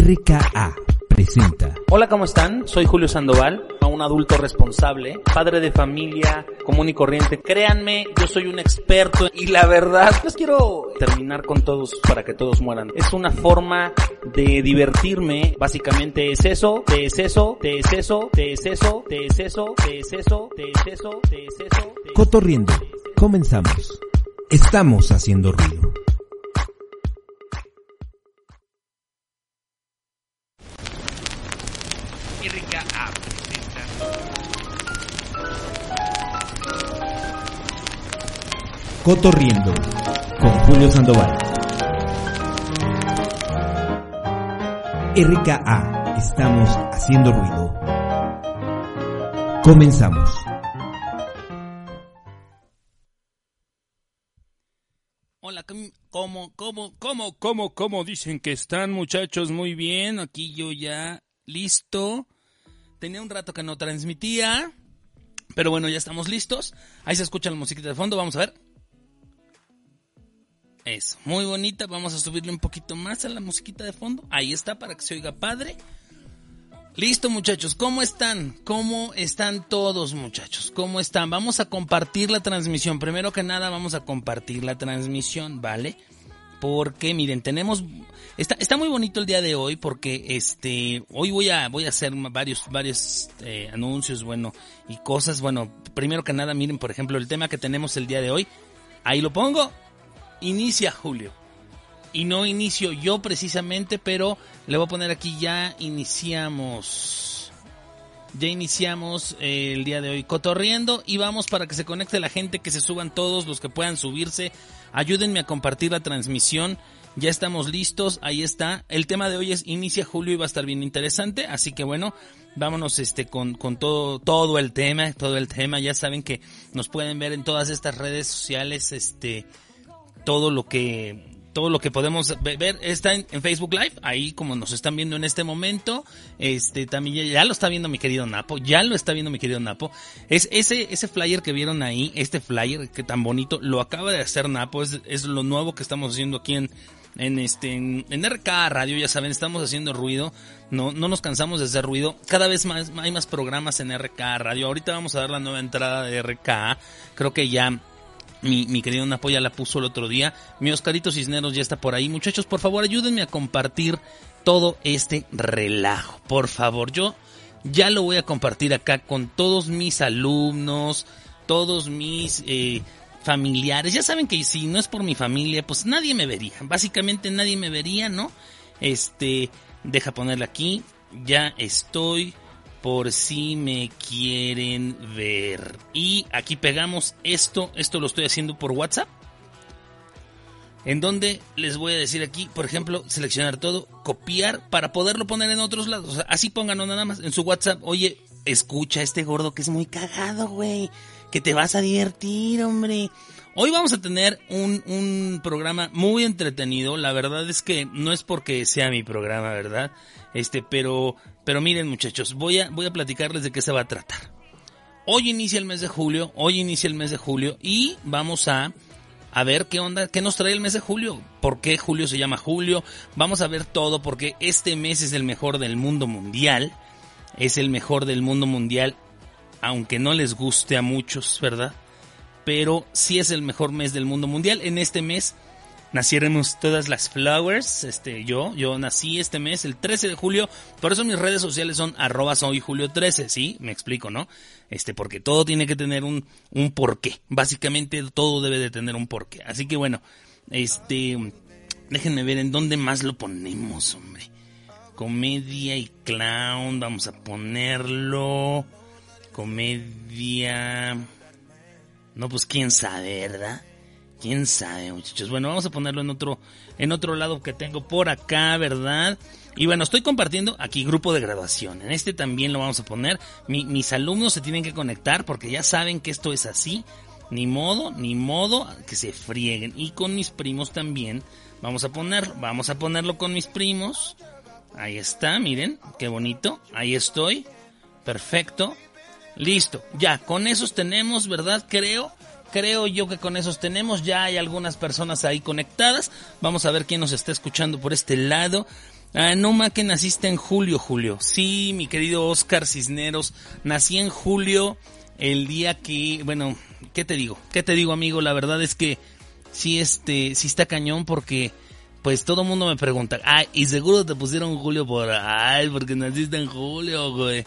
RKA presenta. Hola, ¿cómo están? Soy Julio Sandoval, un adulto responsable, padre de familia, común y corriente. Créanme, yo soy un experto y la verdad, pues quiero terminar con todos para que todos mueran. Es una forma de divertirme, básicamente es eso, te es eso, te es eso, te es eso, te es eso, te es eso, te es eso, te es eso. Cotorriendo. Comenzamos. Estamos haciendo ruido. Cotorriendo con Julio Sandoval. RKA, estamos haciendo ruido. Comenzamos. Hola, ¿cómo, cómo, cómo, cómo, cómo dicen que están muchachos? Muy bien, aquí yo ya listo. Tenía un rato que no transmitía, pero bueno, ya estamos listos. Ahí se escucha la musiquita de fondo, vamos a ver. Eso, muy bonita. Vamos a subirle un poquito más a la musiquita de fondo. Ahí está para que se oiga padre. Listo muchachos, ¿cómo están? ¿Cómo están todos muchachos? ¿Cómo están? Vamos a compartir la transmisión. Primero que nada vamos a compartir la transmisión, ¿vale? Porque miren, tenemos está, está muy bonito el día de hoy porque este hoy voy a voy a hacer varios varios eh, anuncios, bueno, y cosas, bueno, primero que nada miren, por ejemplo, el tema que tenemos el día de hoy. Ahí lo pongo inicia Julio. Y no inicio yo precisamente, pero le voy a poner aquí ya iniciamos. Ya iniciamos eh, el día de hoy cotorriendo y vamos para que se conecte la gente, que se suban todos los que puedan subirse. Ayúdenme a compartir la transmisión. Ya estamos listos, ahí está. El tema de hoy es Inicia Julio y va a estar bien interesante, así que bueno, vámonos este con, con todo, todo el tema, todo el tema. Ya saben que nos pueden ver en todas estas redes sociales, este, todo lo que todo lo que podemos ver está en, Facebook Live, ahí como nos están viendo en este momento, este también ya, lo está viendo mi querido Napo, ya lo está viendo mi querido Napo. Es ese ese flyer que vieron ahí, este flyer que tan bonito, lo acaba de hacer Napo, es, es lo nuevo que estamos haciendo aquí en en este en, RK Radio, ya saben, estamos haciendo ruido, no no nos cansamos de hacer ruido. Cada vez más hay más programas en RK Radio. Ahorita vamos a dar la nueva entrada de RK. Creo que ya mi, mi querido Napo ya la puso el otro día. Mi Oscarito Cisneros ya está por ahí. Muchachos, por favor, ayúdenme a compartir todo este relajo. Por favor, yo ya lo voy a compartir acá con todos mis alumnos, todos mis eh, familiares. Ya saben que si no es por mi familia, pues nadie me vería. Básicamente nadie me vería, ¿no? Este, deja ponerle aquí. Ya estoy por si me quieren ver. Y aquí pegamos esto, esto lo estoy haciendo por WhatsApp. En donde les voy a decir aquí, por ejemplo, seleccionar todo, copiar para poderlo poner en otros lados. así pónganlo nada más en su WhatsApp. Oye, escucha a este gordo que es muy cagado, güey. Que te vas a divertir, hombre. Hoy vamos a tener un, un programa muy entretenido. La verdad es que no es porque sea mi programa, ¿verdad? Este, pero, pero miren muchachos, voy a, voy a platicarles de qué se va a tratar. Hoy inicia el mes de julio, hoy inicia el mes de julio y vamos a, a ver qué onda, qué nos trae el mes de julio, por qué julio se llama julio, vamos a ver todo porque este mes es el mejor del mundo mundial, es el mejor del mundo mundial, aunque no les guste a muchos, ¿verdad? Pero sí es el mejor mes del mundo mundial. En este mes naciéramos todas las flowers. Este, yo, yo nací este mes, el 13 de julio. Por eso mis redes sociales son arroba soy julio 13, ¿sí? Me explico, ¿no? Este, porque todo tiene que tener un, un porqué. Básicamente todo debe de tener un porqué. Así que bueno, este, déjenme ver en dónde más lo ponemos, hombre. Comedia y clown, vamos a ponerlo. Comedia. No, pues quién sabe, ¿verdad? Quién sabe, muchachos. Bueno, vamos a ponerlo en otro, en otro lado que tengo por acá, ¿verdad? Y bueno, estoy compartiendo aquí grupo de graduación. En este también lo vamos a poner. mis alumnos se tienen que conectar porque ya saben que esto es así. Ni modo, ni modo que se frieguen. Y con mis primos también. Vamos a ponerlo. Vamos a ponerlo con mis primos. Ahí está, miren, qué bonito. Ahí estoy. Perfecto. Listo. Ya, con esos tenemos, ¿verdad? Creo Creo yo que con esos tenemos. Ya hay algunas personas ahí conectadas. Vamos a ver quién nos está escuchando por este lado. Ah, no más que naciste en julio, Julio. Sí, mi querido Oscar Cisneros. Nací en julio, el día que, bueno, ¿qué te digo? ¿Qué te digo, amigo? La verdad es que sí, este, sí está cañón porque, pues todo mundo me pregunta, ay, y seguro te pusieron Julio por, ay, porque naciste en julio, güey.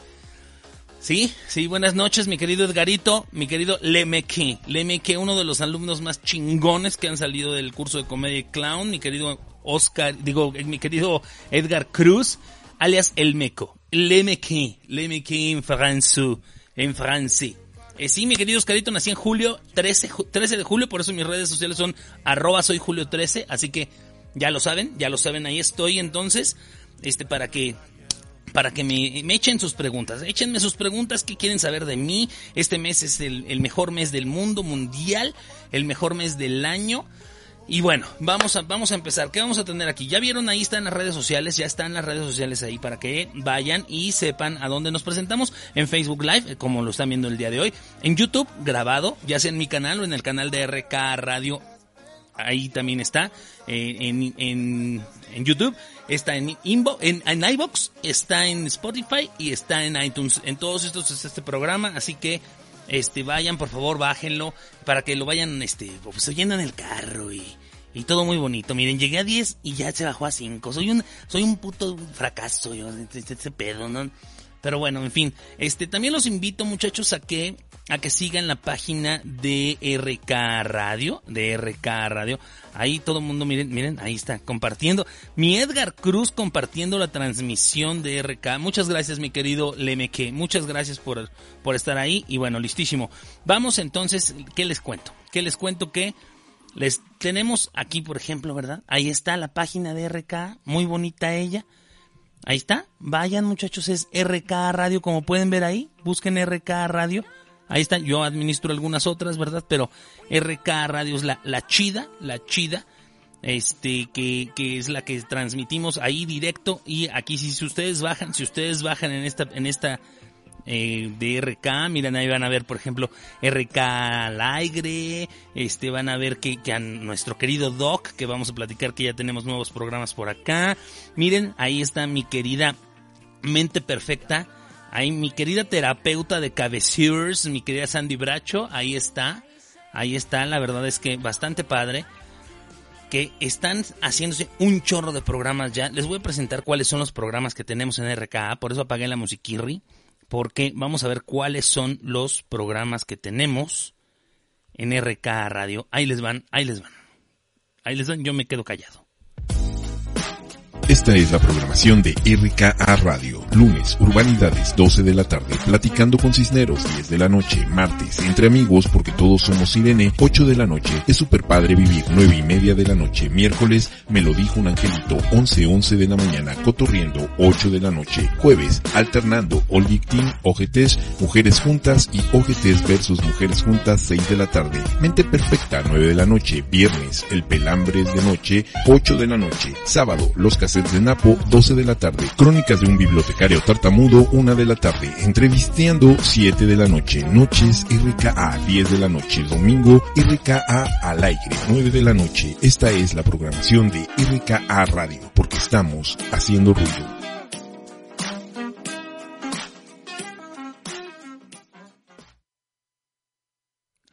Sí, sí, buenas noches, mi querido Edgarito, mi querido Lemeque. Lemeque, uno de los alumnos más chingones que han salido del curso de comedia clown, mi querido Oscar, digo, mi querido Edgar Cruz, alias El Meco. Lemeque, Lemeque en francés, en francés. Eh, sí, mi querido Oscarito, nací en julio, 13, 13 de julio, por eso mis redes sociales son arroba soy julio 13, así que ya lo saben, ya lo saben, ahí estoy entonces, este, para que para que me, echen sus preguntas. Échenme sus preguntas, ¿qué quieren saber de mí? Este mes es el, mejor mes del mundo mundial, el mejor mes del año. Y bueno, vamos a, vamos a empezar. ¿Qué vamos a tener aquí? Ya vieron, ahí están las redes sociales, ya están las redes sociales ahí para que vayan y sepan a dónde nos presentamos. En Facebook Live, como lo están viendo el día de hoy. En YouTube, grabado, ya sea en mi canal o en el canal de RK Radio. Ahí también está, eh, en, en, en YouTube está en, Inbo, en, en iBox, está en Spotify y está en iTunes. En todos estos es este programa, así que este vayan, por favor, bájenlo para que lo vayan este pues oyendo en el carro y, y todo muy bonito. Miren, llegué a 10 y ya se bajó a 5. Soy un soy un puto fracaso yo este, este, este pedo, ¿no? Pero bueno, en fin, este también los invito muchachos a que a que sigan la página de RK Radio, de RK Radio. Ahí todo el mundo, miren, miren, ahí está compartiendo. Mi Edgar Cruz compartiendo la transmisión de RK. Muchas gracias, mi querido Lemeque. Muchas gracias por, por estar ahí. Y bueno, listísimo. Vamos entonces, ¿qué les cuento? ¿Qué les cuento que les tenemos aquí, por ejemplo, ¿verdad? Ahí está la página de RK, muy bonita ella. Ahí está, vayan muchachos, es RK Radio, como pueden ver ahí, busquen RK Radio. Ahí está, yo administro algunas otras, ¿verdad? Pero RK Radio es la, la chida, la chida, este, que, que es la que transmitimos ahí directo. Y aquí si ustedes bajan, si ustedes bajan en esta, en esta eh, de RK, miren ahí van a ver por ejemplo RK al aire, este van a ver que, que nuestro querido Doc, que vamos a platicar que ya tenemos nuevos programas por acá, miren ahí está mi querida mente perfecta, ahí mi querida terapeuta de cabecures, mi querida Sandy Bracho, ahí está, ahí está, la verdad es que bastante padre que están haciéndose un chorro de programas ya. Les voy a presentar cuáles son los programas que tenemos en RKA, por eso apagué la musiquirri porque vamos a ver cuáles son los programas que tenemos en RK Radio. Ahí les van, ahí les van. Ahí les van, yo me quedo callado. Esta es la programación de RKA Radio. Lunes, Urbanidades, 12 de la tarde. Platicando con Cisneros, 10 de la noche. Martes, Entre Amigos, porque todos somos Irene, 8 de la noche. Es super padre vivir, 9 y media de la noche. Miércoles, Me lo dijo un angelito, 11, 11 de la mañana. Cotorriendo, 8 de la noche. Jueves, Alternando, All Team, OGTs, Mujeres Juntas y OGTs versus Mujeres Juntas, 6 de la tarde. Mente Perfecta, 9 de la noche. Viernes, El Pelambres de Noche, 8 de la noche. Sábado, Los Caseros de Napo, 12 de la tarde. Crónicas de un bibliotecario tartamudo, 1 de la tarde. Entrevisteando, 7 de la noche. Noches, RKA, 10 de la noche. Domingo, RKA al aire, 9 de la noche. Esta es la programación de RKA Radio, porque estamos haciendo ruido.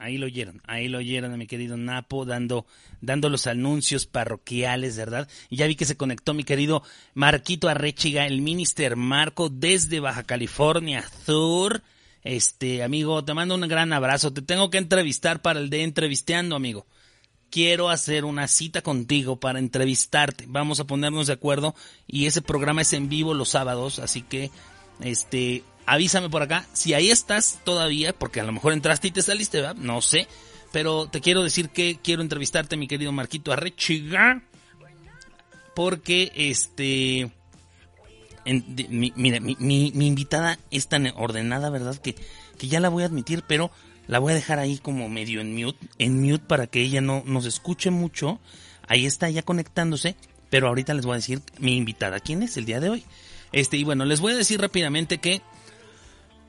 Ahí lo oyeron, ahí lo oyeron a mi querido Napo dando, dando los anuncios parroquiales, ¿verdad? Y ya vi que se conectó mi querido Marquito Arrechiga, el minister Marco desde Baja California Sur. Este, amigo, te mando un gran abrazo. Te tengo que entrevistar para el de entrevisteando, amigo. Quiero hacer una cita contigo para entrevistarte. Vamos a ponernos de acuerdo y ese programa es en vivo los sábados, así que este, avísame por acá. Si ahí estás todavía, porque a lo mejor entraste y te saliste, ¿verdad? No sé. Pero te quiero decir que quiero entrevistarte, mi querido Marquito Arrechiga. Porque, este... mira, mi, mi, invitada es tan ordenada, ¿verdad? Que, que ya la voy a admitir, pero la voy a dejar ahí como medio en mute, en mute para que ella no nos escuche mucho. Ahí está ya conectándose, pero ahorita les voy a decir mi invitada, ¿quién es el día de hoy? Este, y bueno, les voy a decir rápidamente que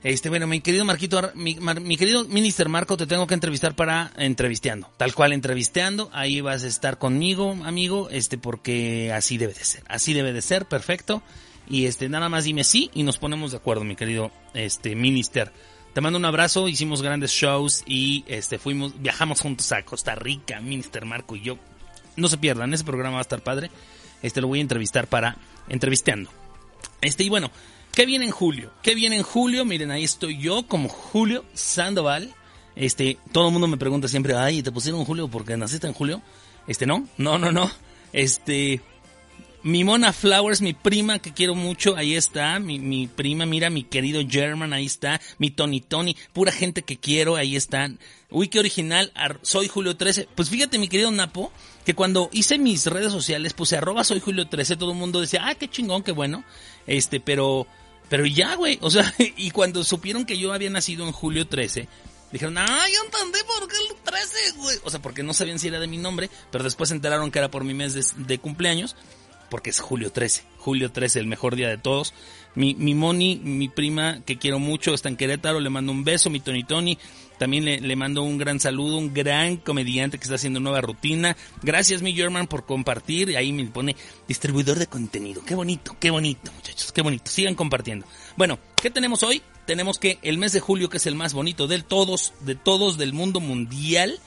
este, bueno, mi querido Marquito, mi, mi, querido Minister Marco, te tengo que entrevistar para entrevisteando. Tal cual entrevisteando, ahí vas a estar conmigo, amigo, este, porque así debe de ser. Así debe de ser, perfecto. Y este, nada más dime sí y nos ponemos de acuerdo, mi querido, este, Minister. Te mando un abrazo, hicimos grandes shows y este, fuimos, viajamos juntos a Costa Rica, Minister Marco y yo. No se pierdan, ese programa va a estar padre. Este, lo voy a entrevistar para entrevisteando. Este, y bueno, ¿Qué viene en julio? ¿Qué viene en julio? Miren, ahí estoy yo como Julio Sandoval. Este, todo el mundo me pregunta siempre, ay, ¿te pusieron Julio porque naciste en julio? Este, no, no, no, no. Este, mi Mona Flowers, mi prima que quiero mucho, ahí está. Mi, mi prima, mira, mi querido German, ahí está. Mi Tony Tony, pura gente que quiero, ahí están. Uy, qué original, soy Julio 13. Pues fíjate, mi querido Napo, que cuando hice mis redes sociales, puse arroba soy Julio 13, todo el mundo decía, ah, qué chingón, qué bueno. Este, pero pero ya, güey, o sea, y cuando supieron que yo había nacido en julio 13, dijeron, ah, yo entendí por qué el 13, güey. O sea, porque no sabían si era de mi nombre, pero después se enteraron que era por mi mes de, cumpleaños, porque es julio 13. Julio 13, el mejor día de todos. Mi, mi Moni, mi prima, que quiero mucho, está en Querétaro, le mando un beso, mi Tony Tony. También le, le, mando un gran saludo, un gran comediante que está haciendo nueva rutina. Gracias, mi German, por compartir. Ahí me pone distribuidor de contenido. Qué bonito, qué bonito, muchachos, qué bonito. Sigan compartiendo. Bueno, ¿qué tenemos hoy? Tenemos que el mes de julio, que es el más bonito de todos, de todos del mundo mundial.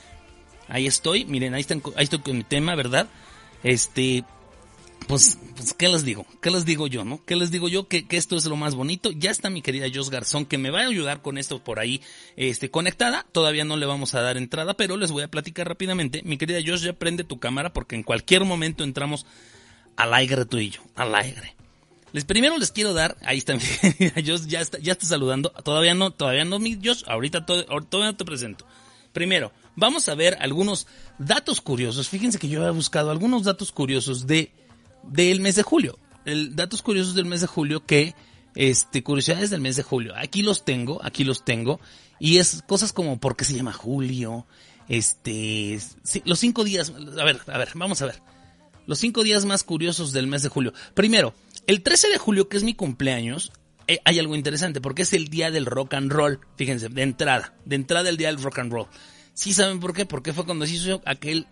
Ahí estoy, miren, ahí, están, ahí estoy con mi tema, ¿verdad? Este, pues, pues, ¿qué les digo? ¿Qué les digo yo, no? ¿Qué les digo yo? Que, esto es lo más bonito. Ya está mi querida Jos Garzón, que me va a ayudar con esto por ahí, este, conectada. Todavía no le vamos a dar entrada, pero les voy a platicar rápidamente. Mi querida Jos, ya prende tu cámara porque en cualquier momento entramos al aire tú y yo, al aire. Les primero les quiero dar, ahí está mi querida Jos, ya está, ya está saludando. Todavía no, todavía no, mi Jos, ahorita todavía no te presento. Primero, vamos a ver algunos datos curiosos. Fíjense que yo he buscado algunos datos curiosos de del mes de julio. El, datos curiosos del mes de julio que, este, curiosidades del mes de julio. Aquí los tengo, aquí los tengo. Y es cosas como por qué se llama julio, este, los cinco días, a ver, a ver, vamos a ver. Los cinco días más curiosos del mes de julio. Primero, el 13 de julio, que es mi cumpleaños, eh, hay algo interesante, porque es el día del rock and roll. Fíjense, de entrada, de entrada el día del rock and roll. ¿Sí saben por qué? Porque fue cuando se hizo aquel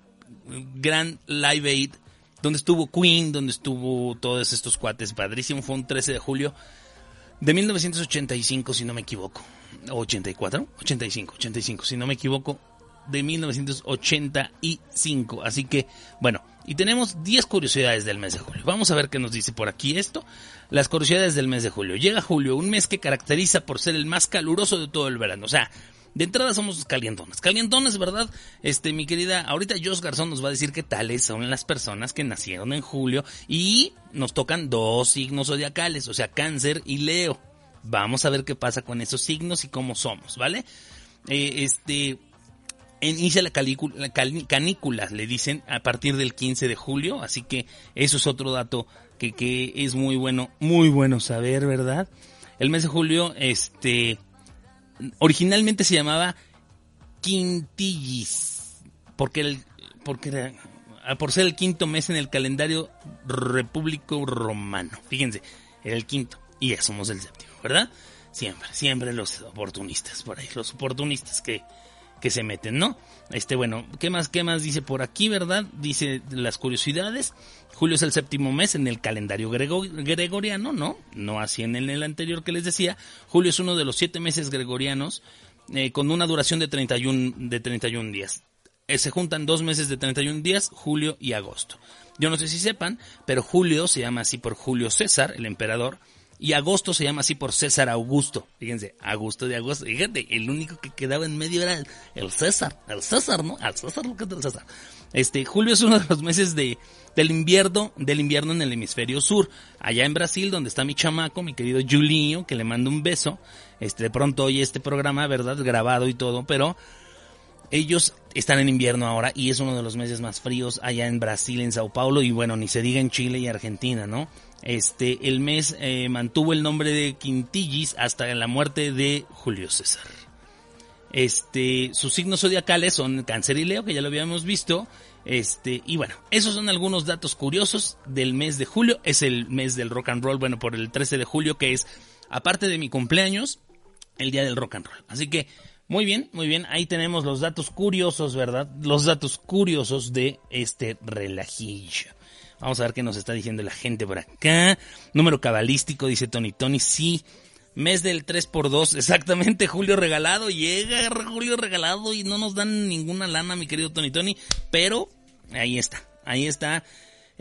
gran Live Aid donde estuvo Queen, donde estuvo todos estos cuates, padrísimo, fue un 13 de julio de 1985, si no me equivoco, 84, 85, 85, si no me equivoco, de 1985, así que, bueno, y tenemos 10 curiosidades del mes de julio. Vamos a ver qué nos dice por aquí esto. Las curiosidades del mes de julio. Llega julio, un mes que caracteriza por ser el más caluroso de todo el verano. O sea, de entrada somos calientones. Calientones, ¿verdad? Este, mi querida, ahorita Jos Garzón nos va a decir qué tales son las personas que nacieron en julio y nos tocan dos signos zodiacales, o sea, cáncer y leo. Vamos a ver qué pasa con esos signos y cómo somos, ¿vale? Eh, este, inicia la, la canícula, le dicen, a partir del 15 de julio, así que eso es otro dato que, que es muy bueno, muy bueno saber, ¿verdad? El mes de julio, este, originalmente se llamaba Quintillis, porque, el, porque era, ah, por ser el quinto mes en el calendario repúblico romano. Fíjense, era el quinto y ya somos el séptimo, ¿verdad? Siempre, siempre los oportunistas por ahí, los oportunistas que, que se meten, ¿no? Este, bueno, ¿qué más, qué más dice por aquí, verdad? Dice las curiosidades. Julio es el séptimo mes en el calendario gregoriano, ¿no? No así en el anterior que les decía. Julio es uno de los siete meses gregorianos eh, con una duración de 31, de 31 días. Eh, se juntan dos meses de 31 días, julio y agosto. Yo no sé si sepan, pero julio se llama así por Julio César, el emperador, y agosto se llama así por César Augusto. Fíjense, Augusto de agosto. Fíjate, el único que quedaba en medio era el César. El César, ¿no? Al César, lo que es el César. Este, julio es uno de los meses de, del invierno, del invierno en el hemisferio sur. Allá en Brasil, donde está mi chamaco, mi querido Julinho, que le mando un beso. Este, de pronto oye este programa, ¿verdad? Grabado y todo, pero ellos están en invierno ahora y es uno de los meses más fríos allá en Brasil, en Sao Paulo y bueno, ni se diga en Chile y Argentina, ¿no? Este, el mes eh, mantuvo el nombre de Quintillis hasta la muerte de Julio César. Este, sus signos zodiacales son Cáncer y Leo, que ya lo habíamos visto. Este, y bueno, esos son algunos datos curiosos del mes de julio. Es el mes del rock and roll, bueno, por el 13 de julio, que es, aparte de mi cumpleaños, el día del rock and roll. Así que, muy bien, muy bien. Ahí tenemos los datos curiosos, ¿verdad? Los datos curiosos de este relajillo. Vamos a ver qué nos está diciendo la gente por acá. Número cabalístico, dice Tony Tony. Sí, mes del 3x2, exactamente. Julio regalado. Llega Julio regalado y no nos dan ninguna lana, mi querido Tony Tony. Pero ahí está, ahí está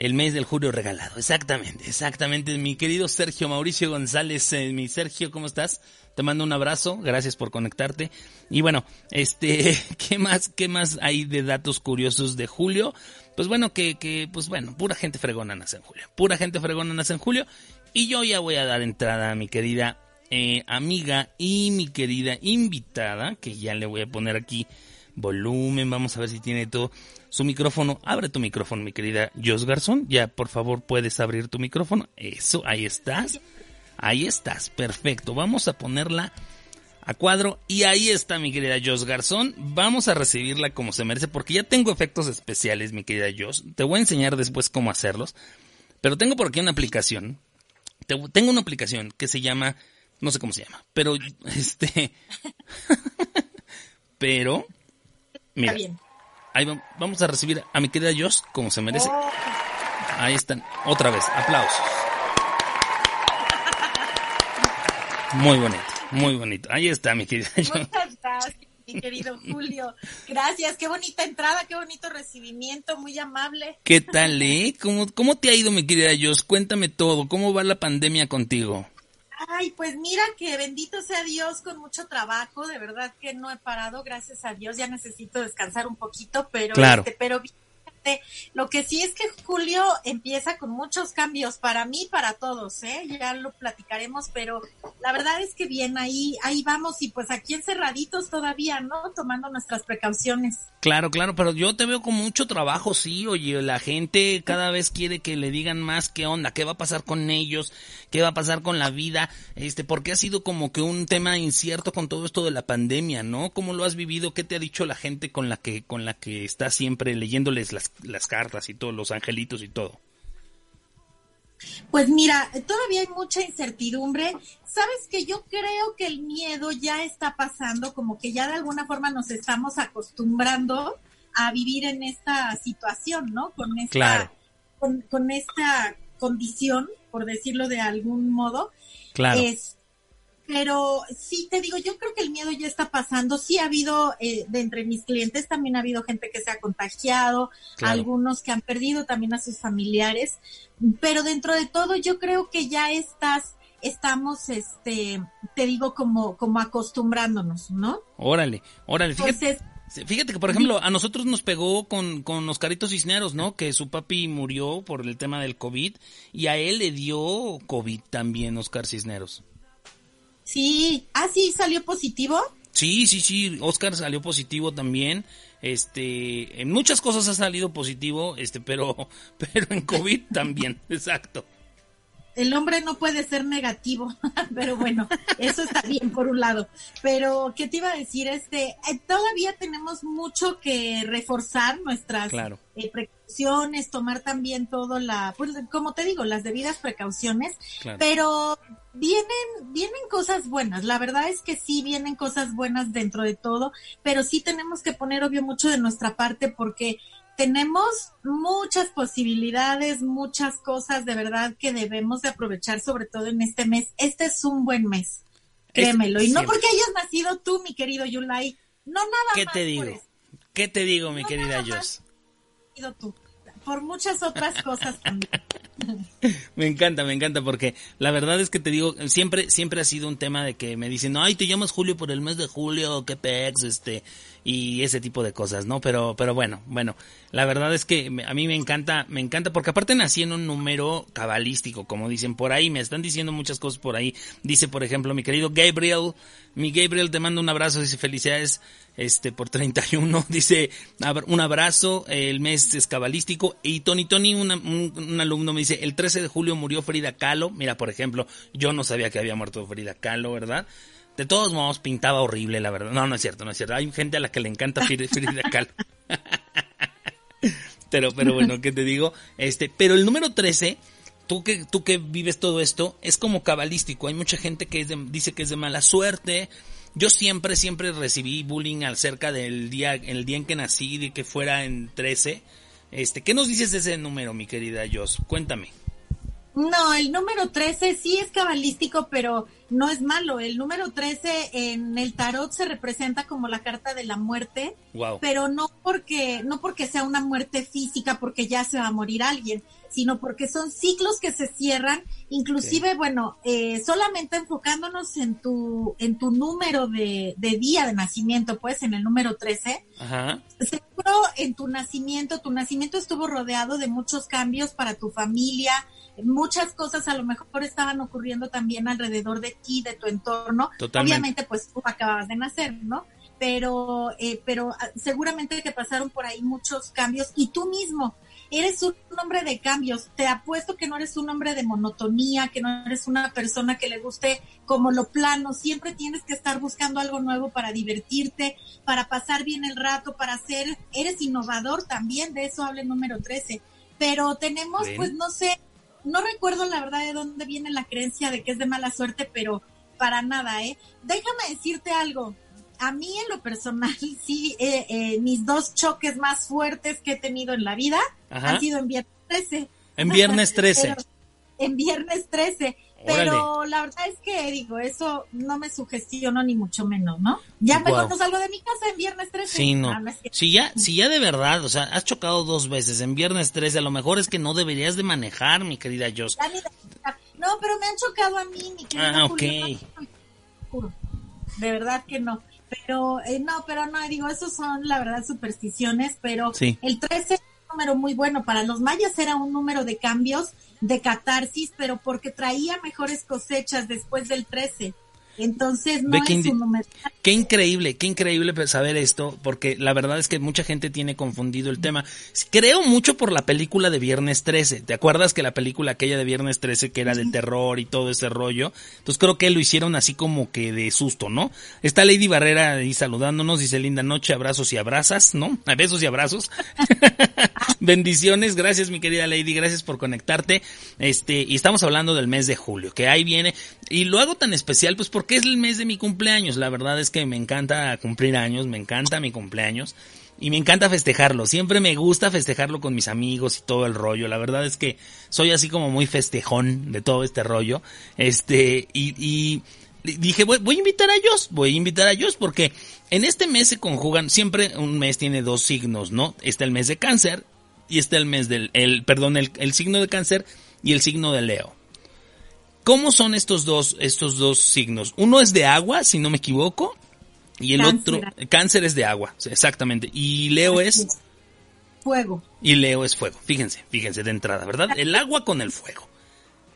el mes del Julio regalado. Exactamente, exactamente. Mi querido Sergio Mauricio González, eh, mi Sergio, ¿cómo estás? Te mando un abrazo, gracias por conectarte. Y bueno, este, ¿qué más, qué más hay de datos curiosos de Julio? Pues bueno, que, que, pues bueno, pura gente fregona nace en julio. Pura gente fregona nace en julio. Y yo ya voy a dar entrada a mi querida eh, amiga y mi querida invitada, que ya le voy a poner aquí volumen. Vamos a ver si tiene todo su micrófono. Abre tu micrófono, mi querida Jos Garzón. Ya, por favor, puedes abrir tu micrófono. Eso, ahí estás. Ahí estás, perfecto. Vamos a ponerla a cuadro. Y ahí está mi querida Jos Garzón. Vamos a recibirla como se merece porque ya tengo efectos especiales, mi querida Jos. Te voy a enseñar después cómo hacerlos. Pero tengo por aquí una aplicación. tengo una aplicación que se llama, no sé cómo se llama, pero este... pero... Mira, ahí vamos a recibir a mi querida Jos como se merece. Oh. Ahí están, otra vez, aplausos. Muy bonito. Muy bonito. Ahí está, mi querida. Muchas gracias, mi querido Julio. Gracias, qué bonita entrada, qué bonito recibimiento, muy amable. ¿Qué tal, eh? ¿Cómo, cómo te ha ido, mi querida Jos? Cuéntame todo. ¿Cómo va la pandemia contigo? Ay, pues mira que bendito sea Dios con mucho trabajo, de verdad que no he parado, gracias a Dios, ya necesito descansar un poquito, pero claro. este, pero lo que sí es que julio empieza con muchos cambios para mí, para todos, ¿eh? Ya lo platicaremos, pero la verdad es que bien, ahí, ahí vamos y pues aquí encerraditos todavía, ¿no? Tomando nuestras precauciones. Claro, claro, pero yo te veo con mucho trabajo, sí, oye, la gente cada vez quiere que le digan más qué onda, qué va a pasar con ellos, qué va a pasar con la vida, este, porque ha sido como que un tema incierto con todo esto de la pandemia, ¿no? ¿Cómo lo has vivido? ¿Qué te ha dicho la gente con la que, con la que estás siempre leyéndoles las, las cartas y todos los angelitos y todo? Pues mira, todavía hay mucha incertidumbre. Sabes que yo creo que el miedo ya está pasando, como que ya de alguna forma nos estamos acostumbrando a vivir en esta situación, ¿no? Con esta, con, esta condición, por decirlo de algún modo. Claro. Pero sí te digo, yo creo que el miedo ya está pasando. Sí ha habido, eh, de entre mis clientes también ha habido gente que se ha contagiado, algunos que han perdido también a sus familiares, pero dentro de todo yo creo que ya estás estamos, este, te digo, como, como acostumbrándonos, ¿no? Órale, órale, fíjate. Fíjate que, por ejemplo, a nosotros nos pegó con, con Oscarito Cisneros, ¿no? Que su papi murió por el tema del COVID y a él le dio COVID también, Oscar Cisneros. Sí, ah, sí, salió positivo. Sí, sí, sí, Oscar salió positivo también. Este, en muchas cosas ha salido positivo, este, pero, pero en COVID también, exacto. El hombre no puede ser negativo, pero bueno, eso está bien por un lado. Pero, ¿qué te iba a decir? Este, eh, todavía tenemos mucho que reforzar nuestras eh, precauciones, tomar también todo la, pues, como te digo, las debidas precauciones, pero vienen, vienen cosas buenas. La verdad es que sí vienen cosas buenas dentro de todo, pero sí tenemos que poner obvio mucho de nuestra parte porque tenemos muchas posibilidades, muchas cosas de verdad que debemos de aprovechar, sobre todo en este mes. Este es un buen mes. créemelo. y no porque hayas nacido tú, mi querido Yulai, no nada ¿Qué más. te digo? ¿Qué te digo, mi no querida Jos? Tú, por muchas otras cosas también. me encanta, me encanta porque la verdad es que te digo, siempre siempre ha sido un tema de que me dicen, "Ay, te llamas Julio por el mes de julio, qué pex", este y ese tipo de cosas, ¿no? Pero pero bueno, bueno, la verdad es que a mí me encanta, me encanta porque aparte nací en un número cabalístico, como dicen por ahí, me están diciendo muchas cosas por ahí. Dice, por ejemplo, mi querido Gabriel, mi Gabriel te mando un abrazo, dice, "Felicidades este por 31, dice, un abrazo, el mes es cabalístico y Tony Tony un, un alumno me dice, el 13 de julio murió Frida Kahlo. Mira, por ejemplo, yo no sabía que había muerto Frida Kahlo, ¿verdad? De todos modos, pintaba horrible, la verdad. No, no es cierto, no es cierto. Hay gente a la que le encanta Frida Kahlo. pero, pero bueno, ¿qué te digo? Este, pero el número 13, tú que, tú que vives todo esto, es como cabalístico. Hay mucha gente que dice que es de mala suerte. Yo siempre, siempre recibí bullying acerca del día, el día en que nací, de que fuera en 13. Este, ¿qué nos dices de ese número, mi querida Jos? Cuéntame. No, el número 13 sí es cabalístico, pero no es malo. El número 13 en el tarot se representa como la carta de la muerte, pero no porque no porque sea una muerte física, porque ya se va a morir alguien, sino porque son ciclos que se cierran. Inclusive, bueno, eh, solamente enfocándonos en tu en tu número de, de, día de nacimiento, pues en el número 13, Ajá. seguro en tu nacimiento, tu nacimiento estuvo rodeado de muchos cambios para tu familia muchas cosas a lo mejor estaban ocurriendo también alrededor de ti, de tu entorno. Obviamente, pues tú acababas de nacer, ¿no? Pero, eh, pero ah, seguramente que pasaron por ahí muchos cambios y tú mismo eres un hombre de cambios. Te apuesto que no eres un hombre de monotonía, que no eres una persona que le guste como lo plano. Siempre tienes que estar buscando algo nuevo para divertirte, para pasar bien el rato, para ser, eres innovador también, de eso habla el número 13. Pero tenemos, pues no sé, no recuerdo la verdad de dónde viene la creencia de que es de mala suerte, pero para nada, ¿eh? Déjame decirte algo. A mí en lo personal, sí, eh, eh, mis dos choques más fuertes que he tenido en la vida han sido en viernes 13. En viernes 13. en viernes 13. Pero la verdad es que digo, eso no me sugestionó ni mucho menos, ¿no? Ya mejor no salgo de mi casa en viernes 13. Sí, no. Ah, si ya, si ya de verdad, o sea, has chocado dos veces en viernes 13, a lo mejor es que no deberías de manejar, mi querida Jos. No, pero me han chocado a mí, mi querida Ah, ok. de verdad que no. Pero, eh, no, pero no, digo, esos son la verdad supersticiones, pero el 13 es un número muy bueno. Para los mayas era un número de cambios de catarsis, pero porque traía mejores cosechas después del 13. Entonces no es un número. Qué increíble, qué increíble saber esto, porque la verdad es que mucha gente tiene confundido el tema. Creo mucho por la película de Viernes 13. ¿Te acuerdas que la película aquella de Viernes 13 que era de terror y todo ese rollo? Entonces creo que lo hicieron así como que de susto, ¿no? Está Lady Barrera ahí saludándonos, dice linda noche, abrazos y abrazas, ¿no? Besos y abrazos. Bendiciones, gracias mi querida Lady, gracias por conectarte. Este, y estamos hablando del mes de julio, que ahí viene. Y lo hago tan especial pues porque es el mes de mi cumpleaños. La verdad es que me encanta cumplir años, me encanta mi cumpleaños. Y me encanta festejarlo, siempre me gusta festejarlo con mis amigos y todo el rollo. La verdad es que soy así como muy festejón de todo este rollo. Este, y, y dije, voy, a invitar a ellos, voy a invitar a ellos porque en este mes se conjugan, siempre un mes tiene dos signos, ¿no? Está el mes de cáncer y está el mes del, el, perdón, el signo de cáncer y el signo de Leo. ¿Cómo son estos dos, estos dos signos? Uno es de agua, si no me equivoco, y el otro, cáncer es de agua, exactamente. Y Leo es fuego. Y Leo es fuego. Fíjense, fíjense de entrada, ¿verdad? El agua con el fuego.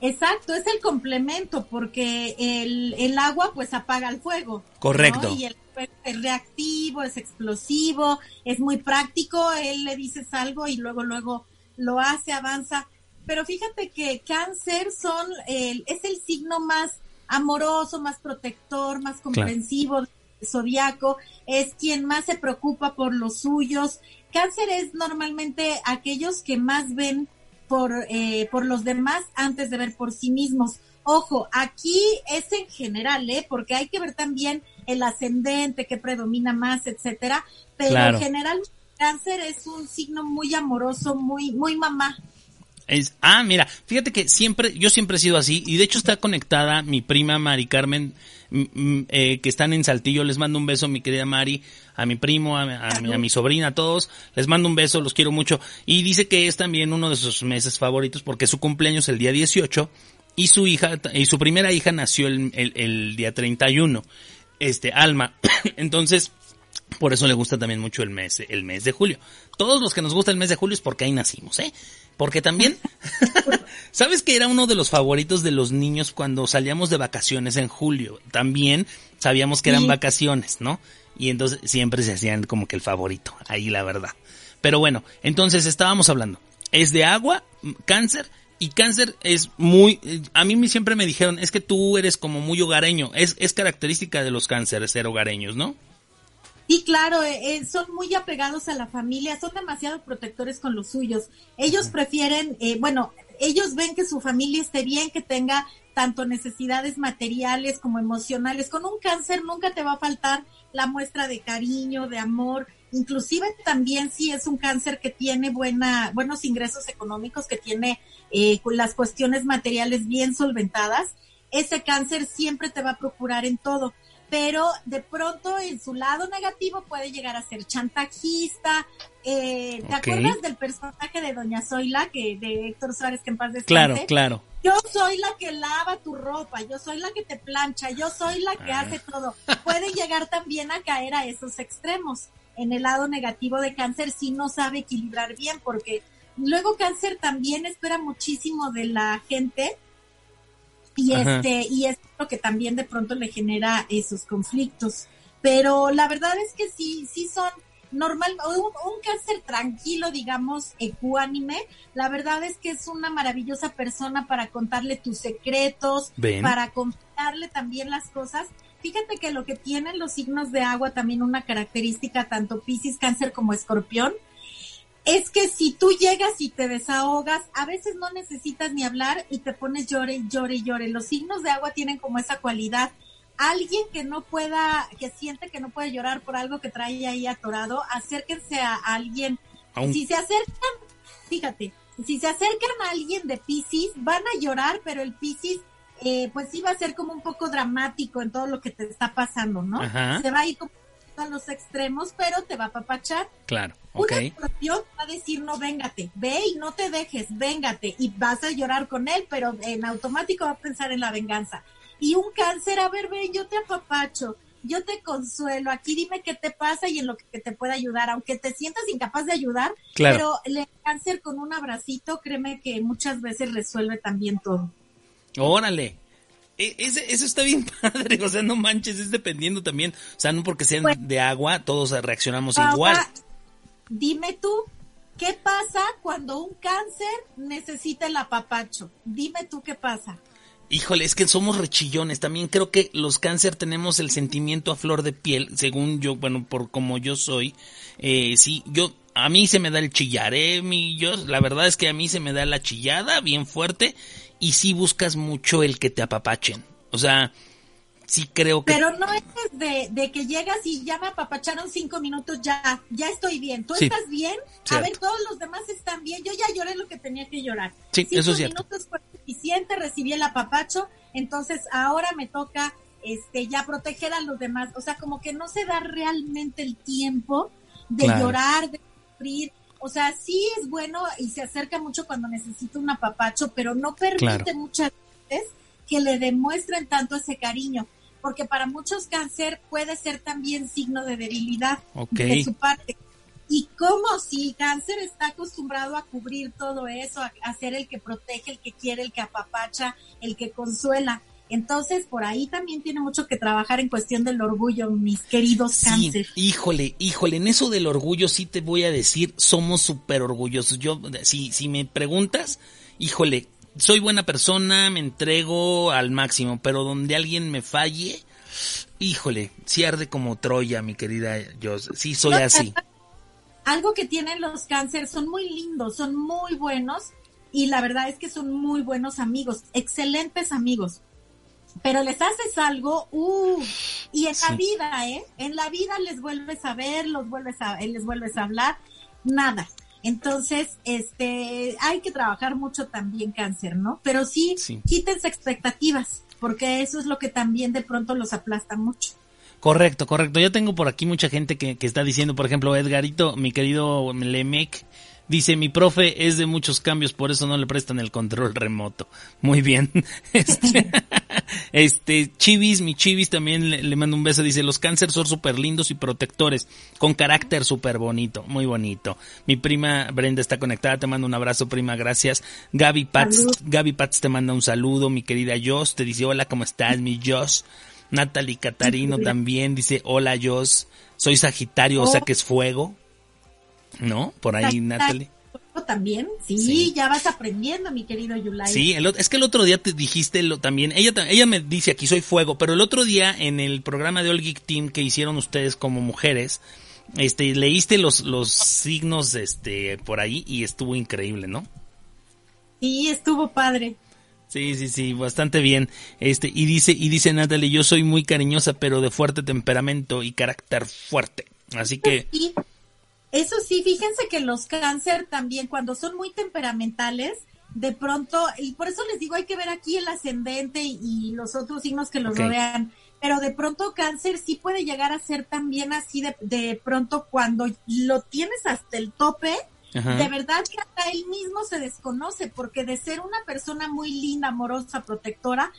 Exacto, es el complemento, porque el, el agua pues apaga el fuego. Correcto. Y el fuego es reactivo, es explosivo, es muy práctico, él le dices algo y luego, luego lo hace, avanza. Pero fíjate que cáncer son, el, es el signo más amoroso, más protector, más comprensivo del zodiaco, es quien más se preocupa por los suyos. Cáncer es normalmente aquellos que más ven por, eh, por los demás antes de ver por sí mismos. Ojo, aquí es en general, ¿eh? Porque hay que ver también el ascendente que predomina más, etcétera. Pero en general, cáncer es un signo muy amoroso, muy, muy mamá. Es, ah, mira, fíjate que siempre, yo siempre he sido así, y de hecho está conectada mi prima Mari Carmen, eh, que están en Saltillo, les mando un beso, mi querida Mari, a mi primo, a, mi, a, mi, sobrina, a todos, les mando un beso, los quiero mucho, y dice que es también uno de sus meses favoritos porque su cumpleaños el día 18, y su hija, y su primera hija nació el, el, el día 31, este, Alma, entonces, por eso le gusta también mucho el mes, el mes de julio. Todos los que nos gusta el mes de julio es porque ahí nacimos, ¿eh? Porque también, ¿sabes que era uno de los favoritos de los niños cuando salíamos de vacaciones en julio? También sabíamos que eran vacaciones, ¿no? Y entonces siempre se hacían como que el favorito, ahí la verdad. Pero bueno, entonces estábamos hablando. Es de agua, cáncer, y cáncer es muy, a mí siempre me dijeron, es que tú eres como muy hogareño, es, es característica de los cánceres ser hogareños, ¿no? Sí, claro, eh, eh, son muy apegados a la familia, son demasiado protectores con los suyos. Ellos prefieren, eh, bueno, ellos ven que su familia esté bien, que tenga tanto necesidades materiales como emocionales. Con un cáncer nunca te va a faltar la muestra de cariño, de amor. Inclusive también si es un cáncer que tiene buena, buenos ingresos económicos, que tiene eh, las cuestiones materiales bien solventadas, ese cáncer siempre te va a procurar en todo pero de pronto en su lado negativo puede llegar a ser chantajista. Eh, ¿Te acuerdas del personaje de Doña Zoila, que de Héctor Suárez, que en paz descanse? Claro, claro. Yo soy la que lava tu ropa, yo soy la que te plancha, yo soy la que ah. hace todo. Puede llegar también a caer a esos extremos. En el lado negativo de cáncer si no sabe equilibrar bien, porque luego cáncer también espera muchísimo de la gente y este y es lo que también de pronto le genera esos conflictos. Pero la verdad es que sí sí son normal un, cáncer tranquilo digamos ecuánime la verdad es que es una maravillosa persona para contarle tus secretos para contarle también las cosas. Fíjate que lo que tienen los signos de agua también una característica tanto Piscis cáncer como escorpión es que si tú llegas y te desahogas, a veces no necesitas ni hablar y te pones llore, llore, llore. Los signos de agua tienen como esa cualidad. Alguien que no pueda, que siente que no puede llorar por algo que trae ahí atorado, acérquense a alguien. Si se acercan, fíjate, si se acercan a alguien de Pisces, van a llorar, pero el Pisces, eh, pues sí va a ser como un poco dramático en todo lo que te está pasando, ¿no? Se va a ir como a los extremos, pero te va a papachar. Claro. Okay. Una va a decir, no, véngate, ve y no te dejes, véngate, y vas a llorar con él, pero en automático va a pensar en la venganza. Y un cáncer, a ver, ven, yo te apapacho, yo te consuelo, aquí dime qué te pasa y en lo que te pueda ayudar, aunque te sientas incapaz de ayudar, pero el cáncer con un abracito, créeme que muchas veces resuelve también todo. Órale, e, eso está bien padre, o sea, no manches, es dependiendo también, o sea, no porque sean de agua, todos reaccionamos igual. Dime tú, ¿qué pasa cuando un cáncer necesita el apapacho? Dime tú qué pasa. Híjole, es que somos rechillones. También creo que los cáncer tenemos el sentimiento a flor de piel, según yo, bueno, por como yo soy. Eh, sí, yo, a mí se me da el chillar, eh, mi, yo, la verdad es que a mí se me da la chillada bien fuerte y sí buscas mucho el que te apapachen. O sea, sí creo que... Pero no es de, que llegas y ya me apapacharon cinco minutos, ya, ya estoy bien. ¿Tú estás bien? A ver, todos los demás están bien. Yo ya lloré lo que tenía que llorar. Sí, cinco eso es cierto. minutos fue suficiente, recibí el apapacho, entonces ahora me toca este ya proteger a los demás. O sea, como que no se da realmente el tiempo de llorar, de sufrir o sea, sí es bueno y se acerca mucho cuando necesita un apapacho, pero no permite muchas veces que le demuestren tanto ese cariño, porque para muchos cáncer puede ser también signo de debilidad de su parte. Y como si cáncer está acostumbrado a cubrir todo eso, a, ser el que protege, el que quiere, el que apapacha, el que consuela. Entonces, por ahí también tiene mucho que trabajar en cuestión del orgullo, mis queridos sí, Híjole, híjole, en eso del orgullo sí te voy a decir, somos súper orgullosos. Yo, si, si me preguntas, híjole, soy buena persona, me entrego al máximo, pero donde alguien me falle, híjole, sí arde como Troya, mi querida yo, sí soy así. Algo que tienen los cánceres, son muy lindos, son muy buenos, y la verdad es que son muy buenos amigos, excelentes amigos pero les haces algo, uh, y en la vida, ¿eh? En la vida les vuelves a ver, los vuelves a, les vuelves a hablar, nada. Entonces, este, hay que trabajar mucho también cáncer, ¿no? Pero sí, sí. quítense expectativas, porque eso es lo que también de pronto los aplasta mucho. Correcto, correcto. Yo tengo por aquí mucha gente que, que está diciendo, por ejemplo, Edgarito, mi querido Lemec, Dice, mi profe es de muchos cambios, por eso no le prestan el control remoto. Muy bien. Este, este Chivis, mi Chivis también le, mando un beso. Dice, los cánceres son súper lindos y protectores, con carácter súper bonito, muy bonito. Mi prima Brenda está conectada, te mando un abrazo, prima, gracias. Gaby Pats, Gaby Pats te manda un saludo, mi querida Jos, te dice, hola, ¿cómo estás, mi Jos? Natalie Catarino también dice, hola, Jos, soy Sagitario, o sea oh. que es fuego. ¿No? Por ahí, Natalie. También, sí, ya vas aprendiendo, mi querido Yulai. Sí, es que el otro día te dijiste lo, también, ella, ella me dice aquí soy fuego, pero el otro día en el programa de All Geek Team que hicieron ustedes como mujeres, este, leíste los, los signos, este, por ahí y estuvo increíble, ¿no? Sí, estuvo padre. Sí, sí, sí, bastante bien. Este, y dice, y dice Natalie, yo soy muy cariñosa, pero de fuerte temperamento y carácter fuerte. Así que. Eso sí, fíjense que los cáncer también, cuando son muy temperamentales, de pronto, y por eso les digo, hay que ver aquí el ascendente y, los otros signos que los rodean, pero de pronto cáncer sí puede llegar a ser también así de, de pronto cuando lo tienes hasta el tope, de verdad que hasta él mismo se desconoce, porque de ser una persona muy linda, amorosa, protectora,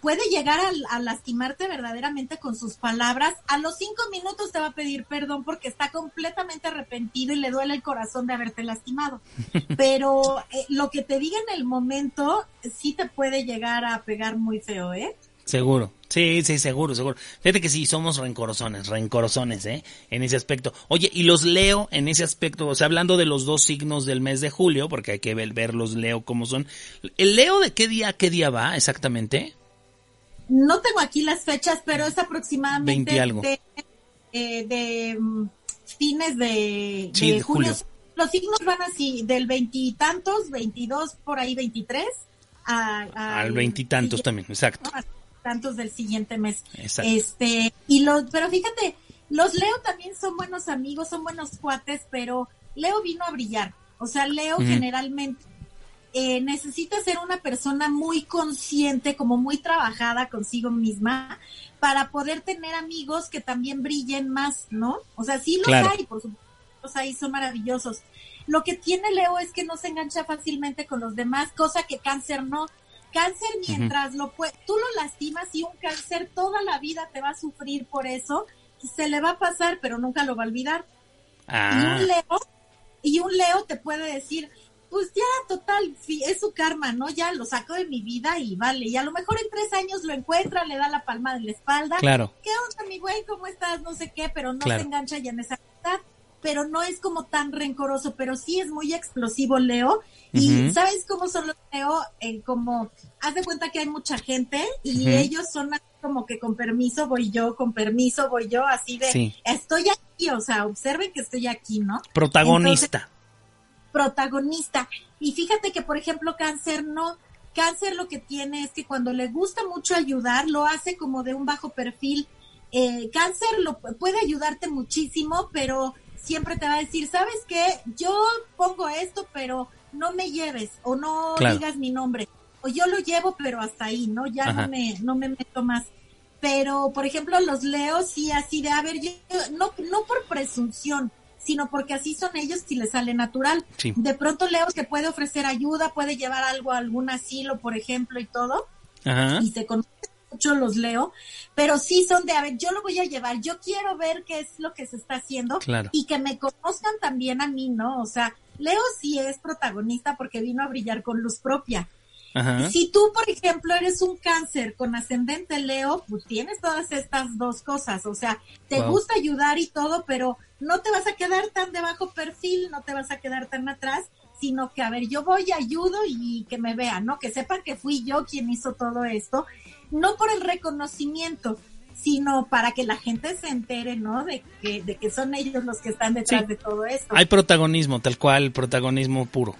puede llegar a, lastimarte verdaderamente con sus palabras. A los cinco minutos te va a pedir perdón porque está completamente arrepentido y le duele el corazón de haberte lastimado. Pero eh, lo que te diga en el momento sí te puede llegar a pegar muy feo, ¿eh? Seguro. Sí, sí, seguro, seguro. Fíjate que sí, somos rencorosones, rencorosones, ¿eh? En ese aspecto. Oye, y los leo en ese aspecto, o sea, hablando de los dos signos del mes de julio, porque hay que ver, ver los leo cómo son. ¿El leo de qué día, qué día va exactamente? No tengo aquí las fechas, pero es aproximadamente de, eh, de mm, fines de, julio. Los signos van así, del veintitantos, veintidós, por ahí veintitrés. al veintitantos también, exacto. Tantos del siguiente mes. Exacto. Este, y los, pero fíjate, los Leo también son buenos amigos, son buenos cuates, pero Leo vino a brillar. O sea, Leo generalmente eh, necesita ser una persona muy consciente, como muy trabajada consigo misma, para poder tener amigos que también brillen más, ¿no? O sea, sí los hay, por supuesto, los hay, son maravillosos. Lo que tiene Leo es que no se engancha fácilmente con los demás, cosa que cáncer no. Cáncer mientras lo puede, tú lo lastimas y un cáncer toda la vida te va a sufrir por eso, se le va a pasar, pero nunca lo va a olvidar. Y un ah. Leo, y un Leo te puede decir, pues ya, total, es su karma, ¿no? Ya lo saco de mi vida y vale. Y a lo mejor en tres años lo encuentra, le da la palma de la espalda. Claro. ¿Qué onda, mi güey? ¿Cómo estás? No sé qué, pero no se engancha ya en esa edad. Pero no es como tan rencoroso, pero sí es muy explosivo, Leo. Y ¿sabes cómo son los Leo? Eh, como, haz de cuenta que hay mucha gente y ellos son como que con permiso voy yo, con permiso voy yo, así de, estoy aquí, o sea, observen que estoy aquí, ¿no? Protagonista protagonista. Y fíjate que, por ejemplo, cáncer no, cáncer lo que tiene es que cuando le gusta mucho ayudar, lo hace como de un bajo perfil. Eh, cáncer lo puede ayudarte muchísimo, pero siempre te va a decir, ¿sabes qué? Yo pongo esto, pero no me lleves o no digas mi nombre. O yo lo llevo, pero hasta ahí, ¿no? Ya no me, no me meto más. Pero, por ejemplo, los leo sí así de, a ver, yo, no, no por presunción, sino porque así son ellos si les sale natural. De pronto Leo que puede ofrecer ayuda, puede llevar algo a algún asilo, por ejemplo, y todo. Y se conocen mucho los Leo, pero sí son de, a ver, yo lo voy a llevar, yo quiero ver qué es lo que se está haciendo y que me conozcan también a mí, ¿no? O sea, Leo sí es protagonista porque vino a brillar con luz propia. Si tú, por ejemplo, eres un cáncer con ascendente Leo, pues tienes todas estas dos cosas. O sea, te gusta ayudar y todo, pero no te vas a quedar tan de bajo perfil, no te vas a quedar tan atrás, sino que, a ver, yo voy, ayudo y que me vean, ¿no? Que sepan que fui yo quien hizo todo esto, no por el reconocimiento, sino para que la gente se entere, ¿no? De que, de que son ellos los que están detrás de todo esto. Hay protagonismo, tal cual, protagonismo puro.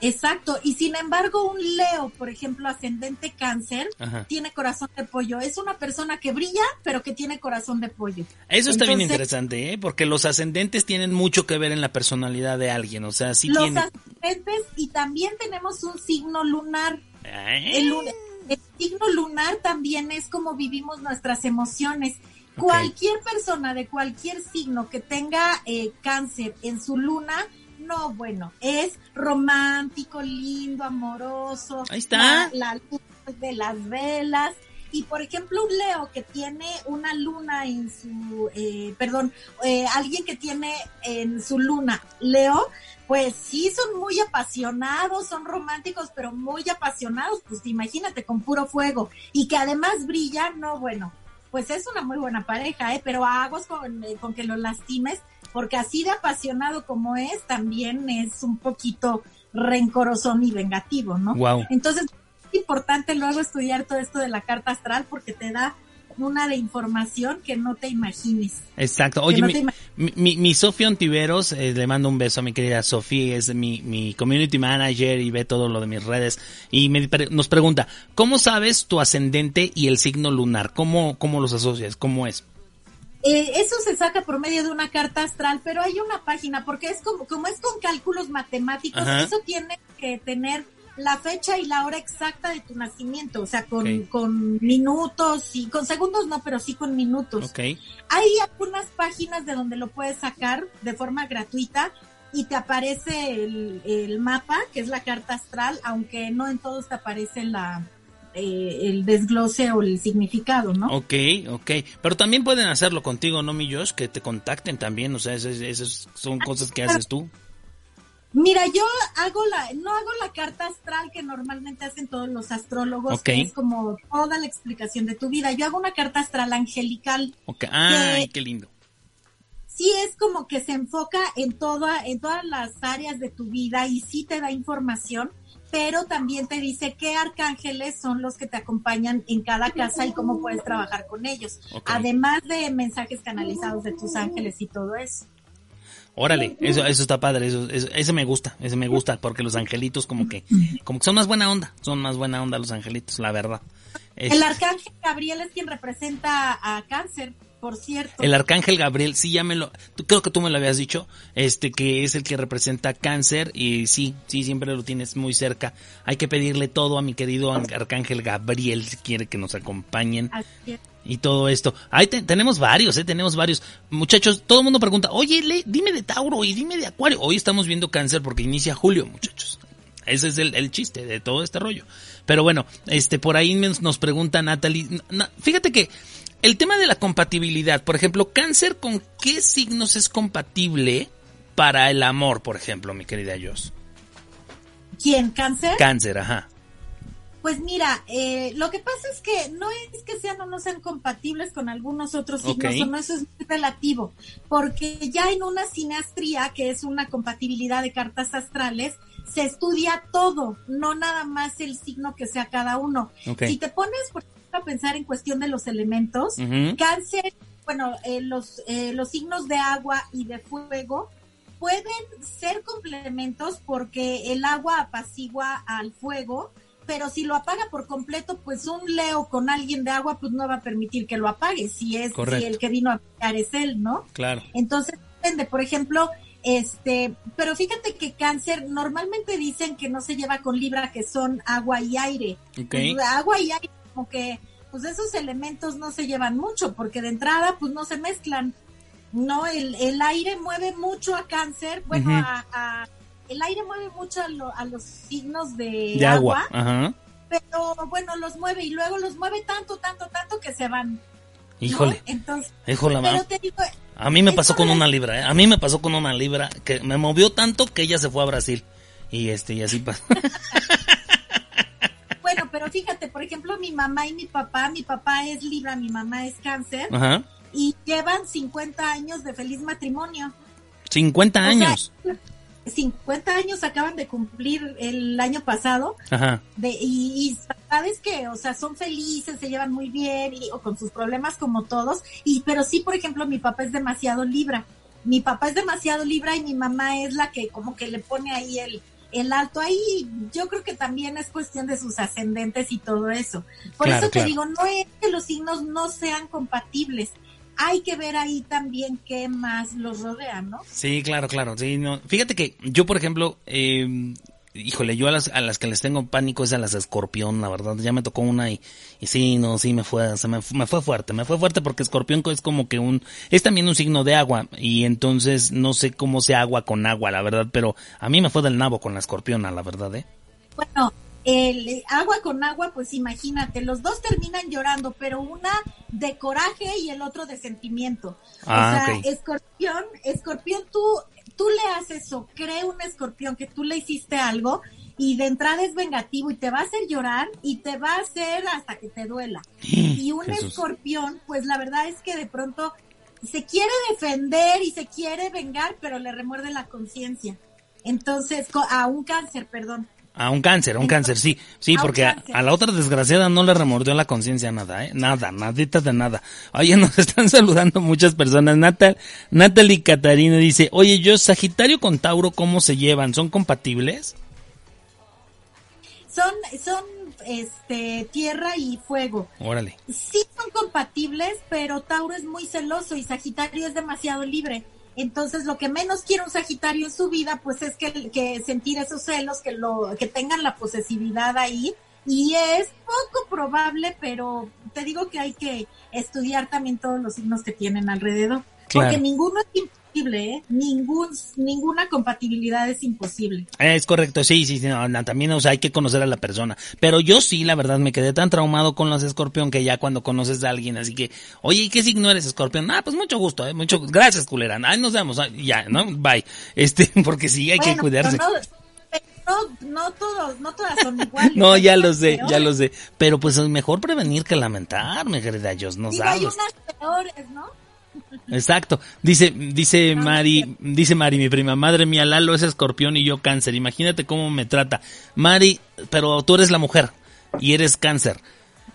Exacto, y sin embargo un Leo, por ejemplo, ascendente cáncer, Ajá. tiene corazón de pollo. Es una persona que brilla, pero que tiene corazón de pollo. Eso está bien interesante, ¿eh? porque los ascendentes tienen mucho que ver en la personalidad de alguien, o sea, sí Los tienen... ascendentes y también tenemos un signo lunar. El, lun- el signo lunar también es como vivimos nuestras emociones. Cualquier persona de cualquier signo que tenga eh, cáncer en su luna, no, bueno, es romántico, lindo, amoroso. Ahí está. La, la luz de las velas. Y por ejemplo, un Leo que tiene una luna en su, eh, perdón, eh, alguien que tiene en su luna Leo, pues sí son muy apasionados, son románticos, pero muy apasionados, pues imagínate con puro fuego y que además brilla, no, bueno, pues es una muy buena pareja, ¿eh? pero aguas con, eh, con que lo lastimes, porque así de apasionado como es, también es un poquito rencorosón y vengativo, ¿no? Wow. Entonces, es importante luego estudiar todo esto de la carta astral porque te da una de información que no te imagines. Exacto. Oye, no mi, mi, mi, mi Sofía Ontiveros, eh, le mando un beso a mi querida Sofía, es mi, mi community manager y ve todo lo de mis redes. Y me, nos pregunta, ¿cómo sabes tu ascendente y el signo lunar? ¿Cómo, cómo los asocias? ¿Cómo es? Eh, eso se saca por medio de una carta astral, pero hay una página, porque es como, como es con cálculos matemáticos, Ajá. eso tiene que tener la fecha y la hora exacta de tu nacimiento, o sea, con, con minutos y con segundos no, pero sí con minutos. Ok. Hay algunas páginas de donde lo puedes sacar de forma gratuita y te aparece el, el mapa, que es la carta astral, aunque no en todos te aparece la eh, el desglose o el significado, ¿no? Ok, ok. Pero también pueden hacerlo contigo, ¿no, mi Josh? Que te contacten también, o sea, esas, esas son cosas que haces tú. Mira, yo hago la, no hago la carta astral que normalmente hacen todos los astrólogos, Ok. que es como toda la explicación de tu vida. Yo hago una carta astral angelical. Ok. Ay, Que- qué lindo. Sí es como que se enfoca en toda, en todas las áreas de tu vida y sí te da información, pero también te dice qué arcángeles son los que te acompañan en cada casa y cómo puedes trabajar con ellos. Además de mensajes canalizados de tus ángeles y todo eso. Órale, eso, eso está padre, eso, eso- ese me gusta, ese me gusta, porque los angelitos como que, como que son más buena onda, son más buena onda los angelitos, la verdad. Es- El arcángel Gabriel es quien representa a cáncer, por cierto. el arcángel Gabriel, sí, ya me lo, tú- creo que tú me lo habías dicho, este, que es el que representa cáncer, y sí, sí, siempre lo tienes muy cerca. Hay que pedirle todo a mi querido arcángel Gabriel, si quiere que nos acompañen. Y todo esto. Ahí te- tenemos varios, eh, tenemos varios. Muchachos, todo el mundo pregunta, oye, le, dime de Tauro y dime de Acuario. Hoy estamos viendo cáncer porque inicia julio, muchachos. Ese es el, el chiste de todo este rollo. Pero bueno, este, por ahí nos nos pregunta Natalie. Na- fíjate que el tema de la compatibilidad, por ejemplo, cáncer, ¿con qué signos es compatible para el amor, por ejemplo, mi querida Jos? ¿Quién? ¿Cáncer? Cáncer, ajá. Pues mira, eh, lo que pasa es que no es que sean o no sean compatibles con algunos otros signos, o no, eso es muy relativo, porque ya en una sinastría, que es una compatibilidad de cartas astrales, se estudia todo, no nada más el signo que sea cada uno. Ok. Si te pones, por a pensar en cuestión de los elementos, cáncer, bueno, eh, los, eh, los signos de agua y de fuego pueden ser complementos porque el agua apacigua al fuego, pero si lo apaga por completo, pues un Leo con alguien de agua, pues no va a permitir que lo apague, si es Correcto. si el que vino a apagar es él, ¿no? Claro. Entonces, depende, por ejemplo, este, pero fíjate que cáncer normalmente dicen que no se lleva con Libra, que son agua y aire. Pues, agua y aire, como que, pues esos elementos no se llevan mucho, porque de entrada, pues no se mezclan. No, el, el aire mueve mucho a cáncer, bueno, a, a- el aire mueve mucho a, lo- a los signos de, De agua. agua, Ajá. pero bueno, los mueve y luego los mueve tanto, tanto, tanto que se van. ¿no? Híjole. Entonces, Híjole, pero te digo, A mí me pasó con una libra, ¿eh? A mí me pasó con una libra que me movió tanto que ella se fue a Brasil. Y este, y así pasó. Bueno, pero fíjate, por ejemplo, mi mamá y mi papá, mi papá es Libra, mi mamá es Cáncer, Ajá. y llevan 50 años de feliz matrimonio. 50 O sea, años. 50 años acaban de cumplir el año pasado, Ajá. de, y, y sabes que, o sea, son felices, se llevan muy bien, y, o con sus problemas como todos, y pero sí, por ejemplo, mi papá es demasiado Libra. Mi papá es demasiado Libra y mi mamá es la que como que le pone ahí el, el alto. Ahí yo creo que también es cuestión de sus ascendentes y todo eso. Por eso te digo, no es que los signos no sean compatibles. Hay que ver ahí también qué más los rodea, ¿no? Sí, claro, claro. Sí, no. Fíjate que yo, por ejemplo, eh, híjole, yo a las, a las que les tengo pánico es a las de escorpión, la verdad. Ya me tocó una y, y sí, no, sí me fue, se me, me fue fuerte, me fue fuerte porque escorpión es como que un, es también un signo de agua y entonces no sé cómo sea agua con agua, la verdad, pero a mí me fue del nabo con la escorpiona, la verdad, ¿eh? Bueno, el agua con agua, pues imagínate, los dos terminan llorando, pero una de coraje y el otro de sentimiento. Ah, o sea, escorpión, escorpión, tú tú le haces o cree un escorpión que tú le hiciste algo y de entrada es vengativo y te va a hacer llorar y te va a hacer hasta que te duela. Y un escorpión, pues la verdad es que de pronto se quiere defender y se quiere vengar, pero le remuerde la conciencia. Entonces, a un cáncer, perdón. A un cáncer, a un cáncer, sí, sí, porque a, la otra desgraciada no le remordió la conciencia nada, ¿eh? Nada, nadita de nada. Oye, nos están saludando muchas personas. Natal, Natalie Catarina dice, oye, yo, Sagitario con Tauro, ¿cómo se llevan? ¿Son compatibles? Son, son, este, tierra y fuego. Órale. Sí son compatibles, pero Tauro es muy celoso y Sagitario es demasiado libre. Entonces, lo que menos quiere un Sagitario en su vida, pues es que, que sentir esos celos, que lo, que tengan la posesividad ahí. Y es poco probable, pero te digo que hay que estudiar también todos los signos que tienen alrededor. Porque ninguno es ¿eh? Ningún, ninguna compatibilidad es imposible. Es correcto, sí, sí, sí también o sea, hay que conocer a la persona. Pero yo sí, la verdad, me quedé tan traumado con los escorpión que ya cuando conoces a alguien, así que, oye, ¿y qué signo eres escorpión? Ah, pues mucho gusto, ¿eh? Mucho, gracias, culera. Ay, nos vemos, ya, ¿no? Bye. Este, porque sí, hay que cuidarse. No, no todos, no todas son iguales. no, ya lo sé, ya lo sé. Pero pues es mejor prevenir que lamentar, mi querida Dios, no sabes. Hay unas peores, ¿no? Exacto. Dice, dice Mari, dice Mari, mi prima, madre mía, Lalo es escorpión y yo cáncer. Imagínate cómo me trata. Mari, pero tú eres la mujer y eres cáncer.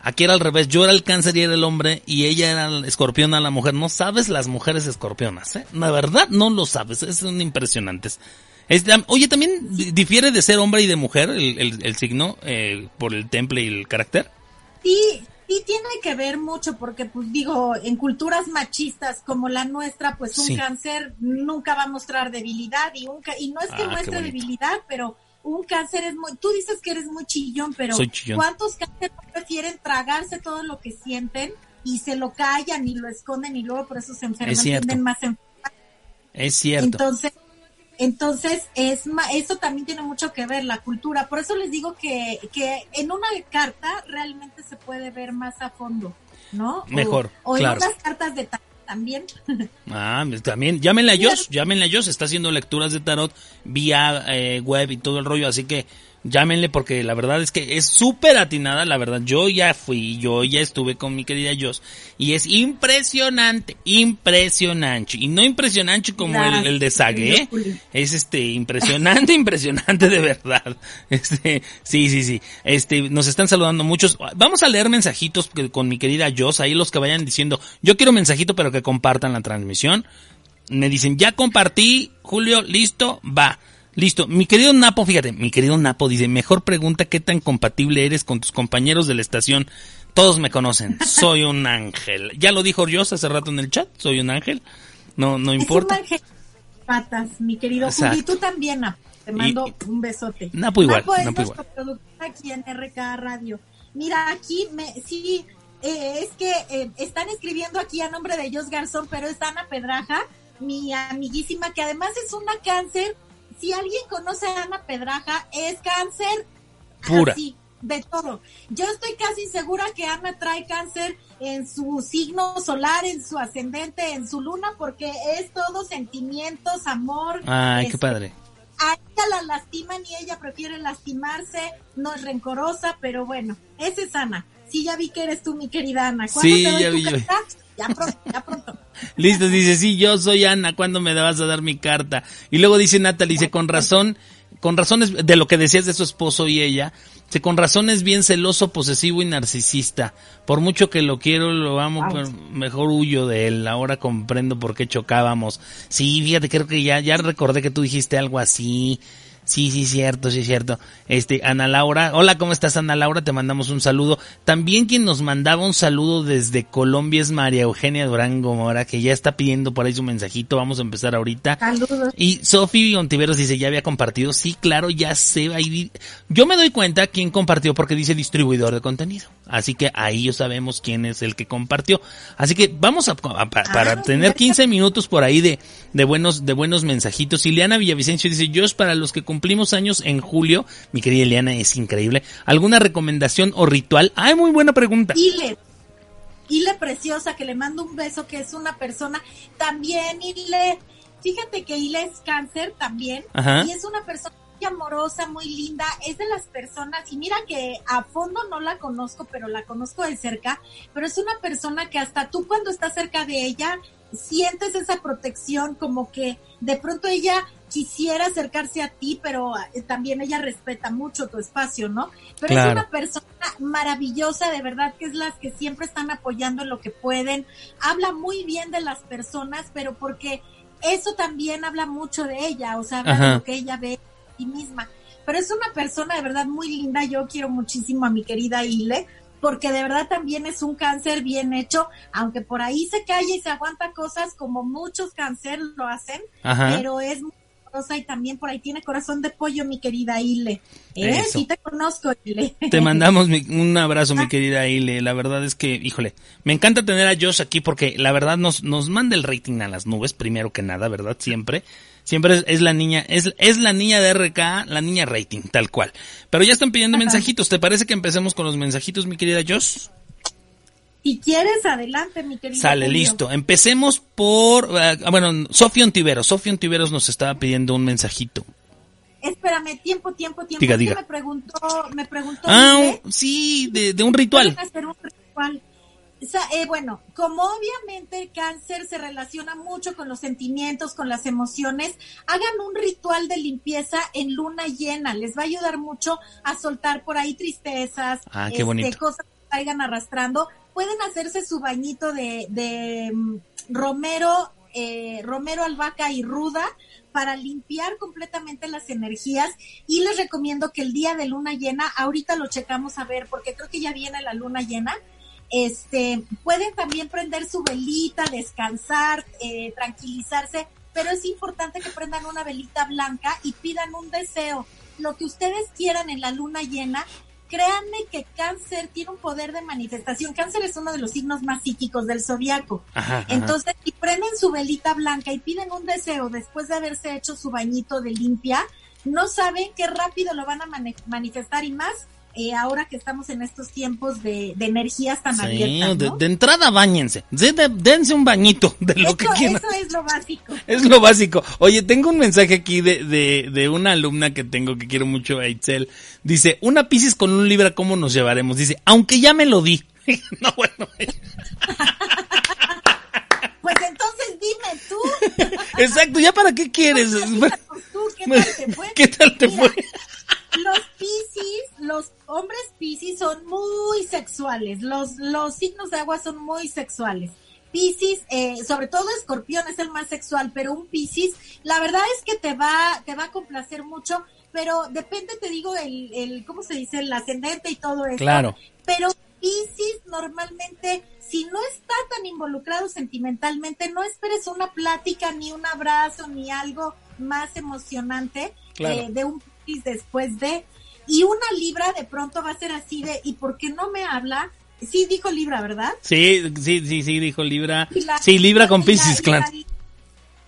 Aquí era al revés, yo era el cáncer y era el hombre y ella era el escorpión a la mujer. No sabes las mujeres escorpionas, ¿eh? La verdad no lo sabes, son impresionantes. oye, ¿también difiere de ser hombre y de mujer el, signo eh, por el temple y el carácter? Sí, sí tiene que ver mucho porque, pues digo, en culturas machistas como la nuestra, pues un cáncer nunca va a mostrar debilidad y, un, y no es que ah, muestre debilidad, pero un cáncer es muy, tú dices que eres muy chillón, pero ¿cuántos cánceres prefieren tragarse todo lo que sienten y se lo callan y lo esconden y luego por eso se enferman, es más Es cierto. Entonces, entonces, es eso también tiene mucho que ver, la cultura. Por eso les digo que, que en una carta realmente se puede ver más a fondo, ¿no? Mejor, o, en unas cartas de tarot también. Ah, pues también. Llámenle a Josh, llámenle a Josh. Está haciendo lecturas de tarot vía eh, web y todo el rollo, así que llámenle porque la verdad es que es súper atinada, la verdad. Yo ya fui, yo ya estuve con mi querida Joss y es impresionante, impresionante. Y no impresionante como el, el, de Sague, ¿eh? es este impresionante, impresionante de verdad. Este, sí, sí, sí. Este, nos están saludando muchos. Vamos a leer mensajitos con mi querida Joss, ahí los que vayan diciendo, yo quiero mensajito pero que compartan la transmisión. Me dicen, ya compartí, Julio, listo, va. Listo. Mi querido Napo, fíjate, mi querido Napo dice, mejor pregunta qué tan compatible eres con tus compañeros de la estación. Todos me conocen. Soy un ángel. Ya lo dijo Dios hace rato en el chat. Soy un ángel. No, no importa. un ángel. Patas, mi querido Julio. Y tú también, Napo. Te mando un besote. Napo igual. Napo es Napo igual. aquí en RK Radio. Mira, aquí me, sí, eh, es que eh, están escribiendo aquí a nombre de Jos Garzón, pero es Ana Pedraja, mi amiguísima, que además es una cáncer si alguien conoce a Ana Pedraja, es cáncer. Pura. de todo. Yo estoy casi segura que Ana trae cáncer en su signo solar, en su ascendente, en su luna, porque es todo sentimientos, amor. Ay, qué este, padre. A ella la lastiman y ella prefiere lastimarse, no es rencorosa, pero bueno, esa es Ana. Sí, ya vi que eres tú, mi querida Ana. sí, ya vi yo. Ya pronto, ya pronto. Listo, dice, sí, yo soy Ana, ¿cuándo me vas a dar mi carta? Y luego dice Natalie, dice, con razón, con razones de lo que decías de su esposo y ella, dice, con razón es bien celoso, posesivo y narcisista. Por mucho que lo quiero, lo amo, pero mejor huyo de él. Ahora comprendo por qué chocábamos. Sí, fíjate, creo que ya, ya recordé que tú dijiste algo así. Sí, sí, cierto, sí, cierto. Este, Ana Laura, hola, ¿cómo estás, Ana Laura? Te mandamos un saludo. También quien nos mandaba un saludo desde Colombia es María Eugenia Durango Mora, que ya está pidiendo por ahí su mensajito. Vamos a empezar ahorita. Saludos. Y Sofi Ontiveros dice, ya había compartido. Sí, claro, ya sé. Ahí yo me doy cuenta quién compartió porque dice distribuidor de contenido. Así que ahí yo sabemos quién es el que compartió. Así que vamos a, para Ah, tener 15 minutos por ahí de, de buenos, de buenos mensajitos. Ileana Villavicencio dice, yo es para los que cumplimos años en julio. Mi querida Ileana, es increíble. ¿Alguna recomendación o ritual? Ay, muy buena pregunta. Ile, Ile preciosa, que le mando un beso, que es una persona también, Ile. Fíjate que Ile es cáncer también Ajá. y es una persona muy amorosa, muy linda, es de las personas, y mira que a fondo no la conozco, pero la conozco de cerca, pero es una persona que hasta tú cuando estás cerca de ella sientes esa protección, como que de pronto ella quisiera acercarse a ti, pero eh, también ella respeta mucho tu espacio, ¿no? Pero Claro. es una persona maravillosa, de verdad, que es las que siempre están apoyando en lo que pueden. Habla muy bien de las personas, pero porque eso también habla mucho de ella, o sea, habla Ajá. de lo que ella ve de sí misma. Pero es una persona de verdad muy linda. Yo quiero muchísimo a mi querida Ile, porque de verdad también es un cáncer bien hecho, aunque por ahí se calla y se aguanta cosas como muchos cáncer lo hacen, Ajá. pero es muy amorosa y también por ahí tiene corazón de pollo mi querida Ile. ¿Eh? Sí te conozco, Ile. Te mandamos mi- un abrazo, mi querida Ile. La verdad es que, híjole, me encanta tener a Josh aquí porque la verdad nos, nos manda el rating a las nubes, primero que nada, ¿verdad? Siempre. Siempre es, es la niña, es, es la niña de RK, la niña rating, tal cual. Pero ya están pidiendo mensajitos. ¿Te parece que empecemos con los mensajitos, mi querida Josh? Si quieres, adelante, mi querida. Sale, Julio. listo. Empecemos por, ah, bueno, Sofía Ontiveros. Sofía Ontiveros nos estaba pidiendo un mensajito. Espérame, tiempo, tiempo, tiempo. Diga, diga. Me preguntó, me preguntó. Ah, sí, de, de un ritual. hacer un ritual. Eh, bueno, como obviamente el cáncer se relaciona mucho con los sentimientos, con las emociones, hagan un ritual de limpieza en luna llena. Les va a ayudar mucho a soltar por ahí tristezas, Ah, qué este, cosas que traigan arrastrando. Pueden hacerse su bañito de, de mm, romero, eh, romero, albahaca y ruda para limpiar completamente las energías y les recomiendo que el día de luna llena, ahorita lo checamos a ver porque creo que ya viene la luna llena, este, pueden también prender su velita, descansar, eh, tranquilizarse, pero es importante que prendan una velita blanca y pidan un deseo, lo que ustedes quieran en la luna llena. Créanme que cáncer tiene un poder de manifestación. Cáncer es uno de los signos más psíquicos del zodiaco. Entonces, si prenden su velita blanca y piden un deseo después de haberse hecho su bañito de limpia, no saben qué rápido lo van a manifestar y más eh, ahora que estamos en estos tiempos de, de energías tan Sí, abiertas. de, ¿no? de entrada bañense, de- de- dense un bañito de lo que eso, quieran. eso es lo básico. Es lo básico. Oye, tengo un mensaje aquí de, de, una alumna que tengo que quiero mucho, a Itzel. Dice, una Piscis con un Libra, ¿cómo nos llevaremos? Dice, aunque ya me lo di. no, bueno. Pues entonces dime tú, Exacto, ¿ya para qué quieres? ¿qué tal te fue? ¿Qué tal te Mira, fue? Piscis son muy sexuales. Los, los signos de agua son muy sexuales. Piscis, eh, sobre todo escorpión es el más sexual, pero un piscis, la verdad es que te va, te va a complacer mucho, pero depende, te digo, el, el, ¿cómo se dice? El ascendente y todo eso. Claro. Pero Piscis normalmente, si no está tan involucrado sentimentalmente, no esperes una plática, ni un abrazo, ni algo más emocionante Claro. eh, de un Piscis después de. Y una Libra de pronto va a ser así de, ¿y por qué no me habla? Sí, dijo Libra, ¿verdad? Sí, sí, sí, sí, dijo Libra. La- Sí, Libra con y claro. la-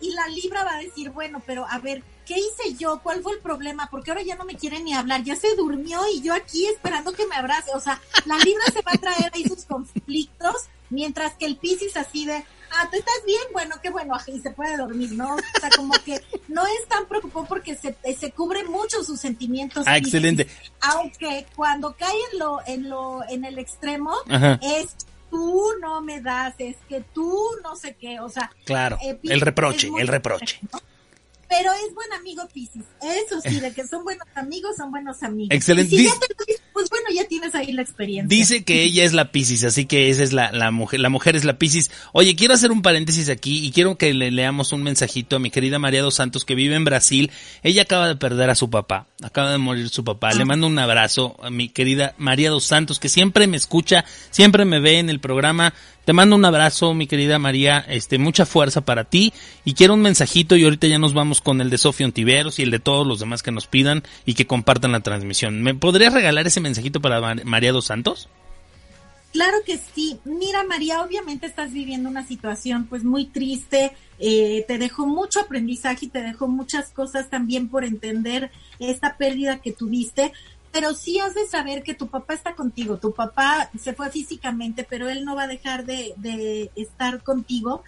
y la Libra va a decir, bueno, pero a ver, ¿qué hice yo? ¿Cuál fue el problema? Porque ahora ya no me quiere ni hablar, ya se durmió y yo aquí esperando que me abrace. O sea, la Libra se va a traer ahí sus conflictos, mientras que el Piscis así de, ah, ¿tú estás bien? Bueno, qué bueno, y se puede dormir, ¿no? O sea, como que no es tan preocupado porque se, se cubre mucho sus sentimientos. Ah, excelente. Aunque cuando cae en lo, en lo, en el extremo, Ajá. es tú no me das, es que tú no sé qué, o sea, Claro, eh, el reproche, el reproche. pero es buen amigo Piscis. Eso sí, de que son buenos amigos, son buenos amigos. Excelente. Y si ya te lo pues bueno, ya tienes ahí la experiencia. Dice que ella es la Piscis, así que esa es la, la mujer, la mujer es la Piscis. Oye, quiero hacer un paréntesis aquí y quiero que le leamos un mensajito a mi querida María dos Santos que vive en Brasil. Ella acaba de perder a su papá, acaba de morir su papá. Le ah. mando un abrazo a mi querida María dos Santos que siempre me escucha, siempre me ve en el programa. Te mando un abrazo, mi querida María, este, mucha fuerza para ti y quiero un mensajito y ahorita ya nos vamos con el de Sofía Ontiveros y el de todos los demás que nos pidan y que compartan la transmisión. ¿Me podrías regalar ese mensajito para María dos Santos? Claro que sí. Mira, María, obviamente estás viviendo una situación pues muy triste. Eh, te dejó mucho aprendizaje y te dejó muchas cosas también por entender esta pérdida que tuviste pero sí has de saber que tu papá está contigo. Tu papá se fue físicamente, pero él no va a dejar de, de estar contigo.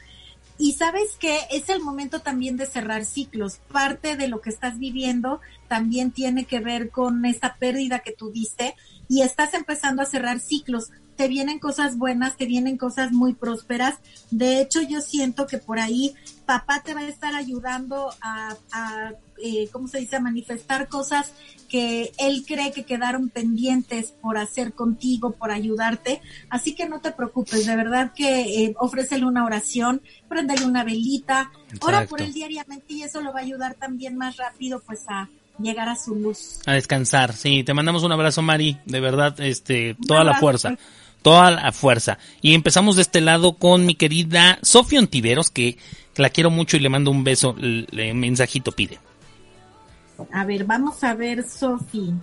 Y sabes que es el momento también de cerrar ciclos. Parte de lo que estás viviendo también tiene que ver con esta pérdida que tuviste y estás empezando a cerrar ciclos. Te vienen cosas buenas, te vienen cosas muy prósperas. De hecho, yo siento que por ahí papá te va a estar ayudando a, a eh, ¿cómo se dice?, a manifestar cosas que él cree que quedaron pendientes por hacer contigo, por ayudarte. Así que no te preocupes, de verdad que eh, ofrécele una oración, prendele una velita, ora por él diariamente y eso lo va a ayudar también más rápido pues a llegar a su luz. A descansar, sí, te mandamos un abrazo Mari, de verdad, este, toda la fuerza. Toda la fuerza. Y empezamos de este lado con mi querida Sofía Ontiveros, que la quiero mucho y le mando un beso, el mensajito pide. A ver, vamos a ver, Sofi.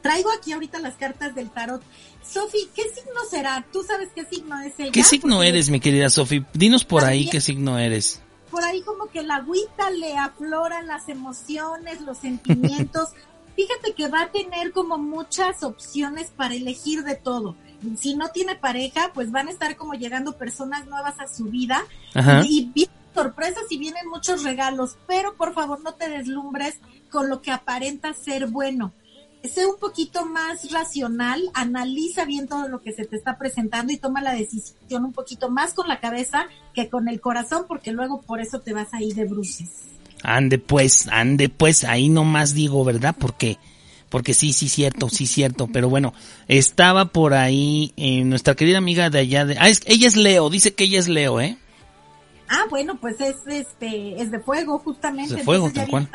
Traigo aquí ahorita las cartas del tarot. Sofi, ¿qué signo será? ¿Tú sabes qué signo es ella? ¿Qué signo eres, mi querida Sofi? Dinos por ahí qué signo eres. Por ahí como que la agüita le afloran las emociones, los sentimientos. Fíjate que va a tener como muchas opciones para elegir de todo. Si no tiene pareja, pues van a estar como llegando personas nuevas a su vida. Ajá. Y sorpresas y vienen muchos regalos, pero por favor no te deslumbres con lo que aparenta ser bueno. Sé un poquito más racional, analiza bien todo lo que se te está presentando y toma la decisión un poquito más con la cabeza que con el corazón, porque luego por eso te vas a ir de bruces. Ande pues, ande pues, ahí nomás digo, ¿verdad? Porque porque sí, sí, cierto, sí, cierto, pero bueno, estaba por ahí eh, nuestra querida amiga de allá de... Ah, ella es Leo, dice que ella es Leo, ¿eh? Ah, bueno, pues es este es de fuego justamente. De fuego, tal cual.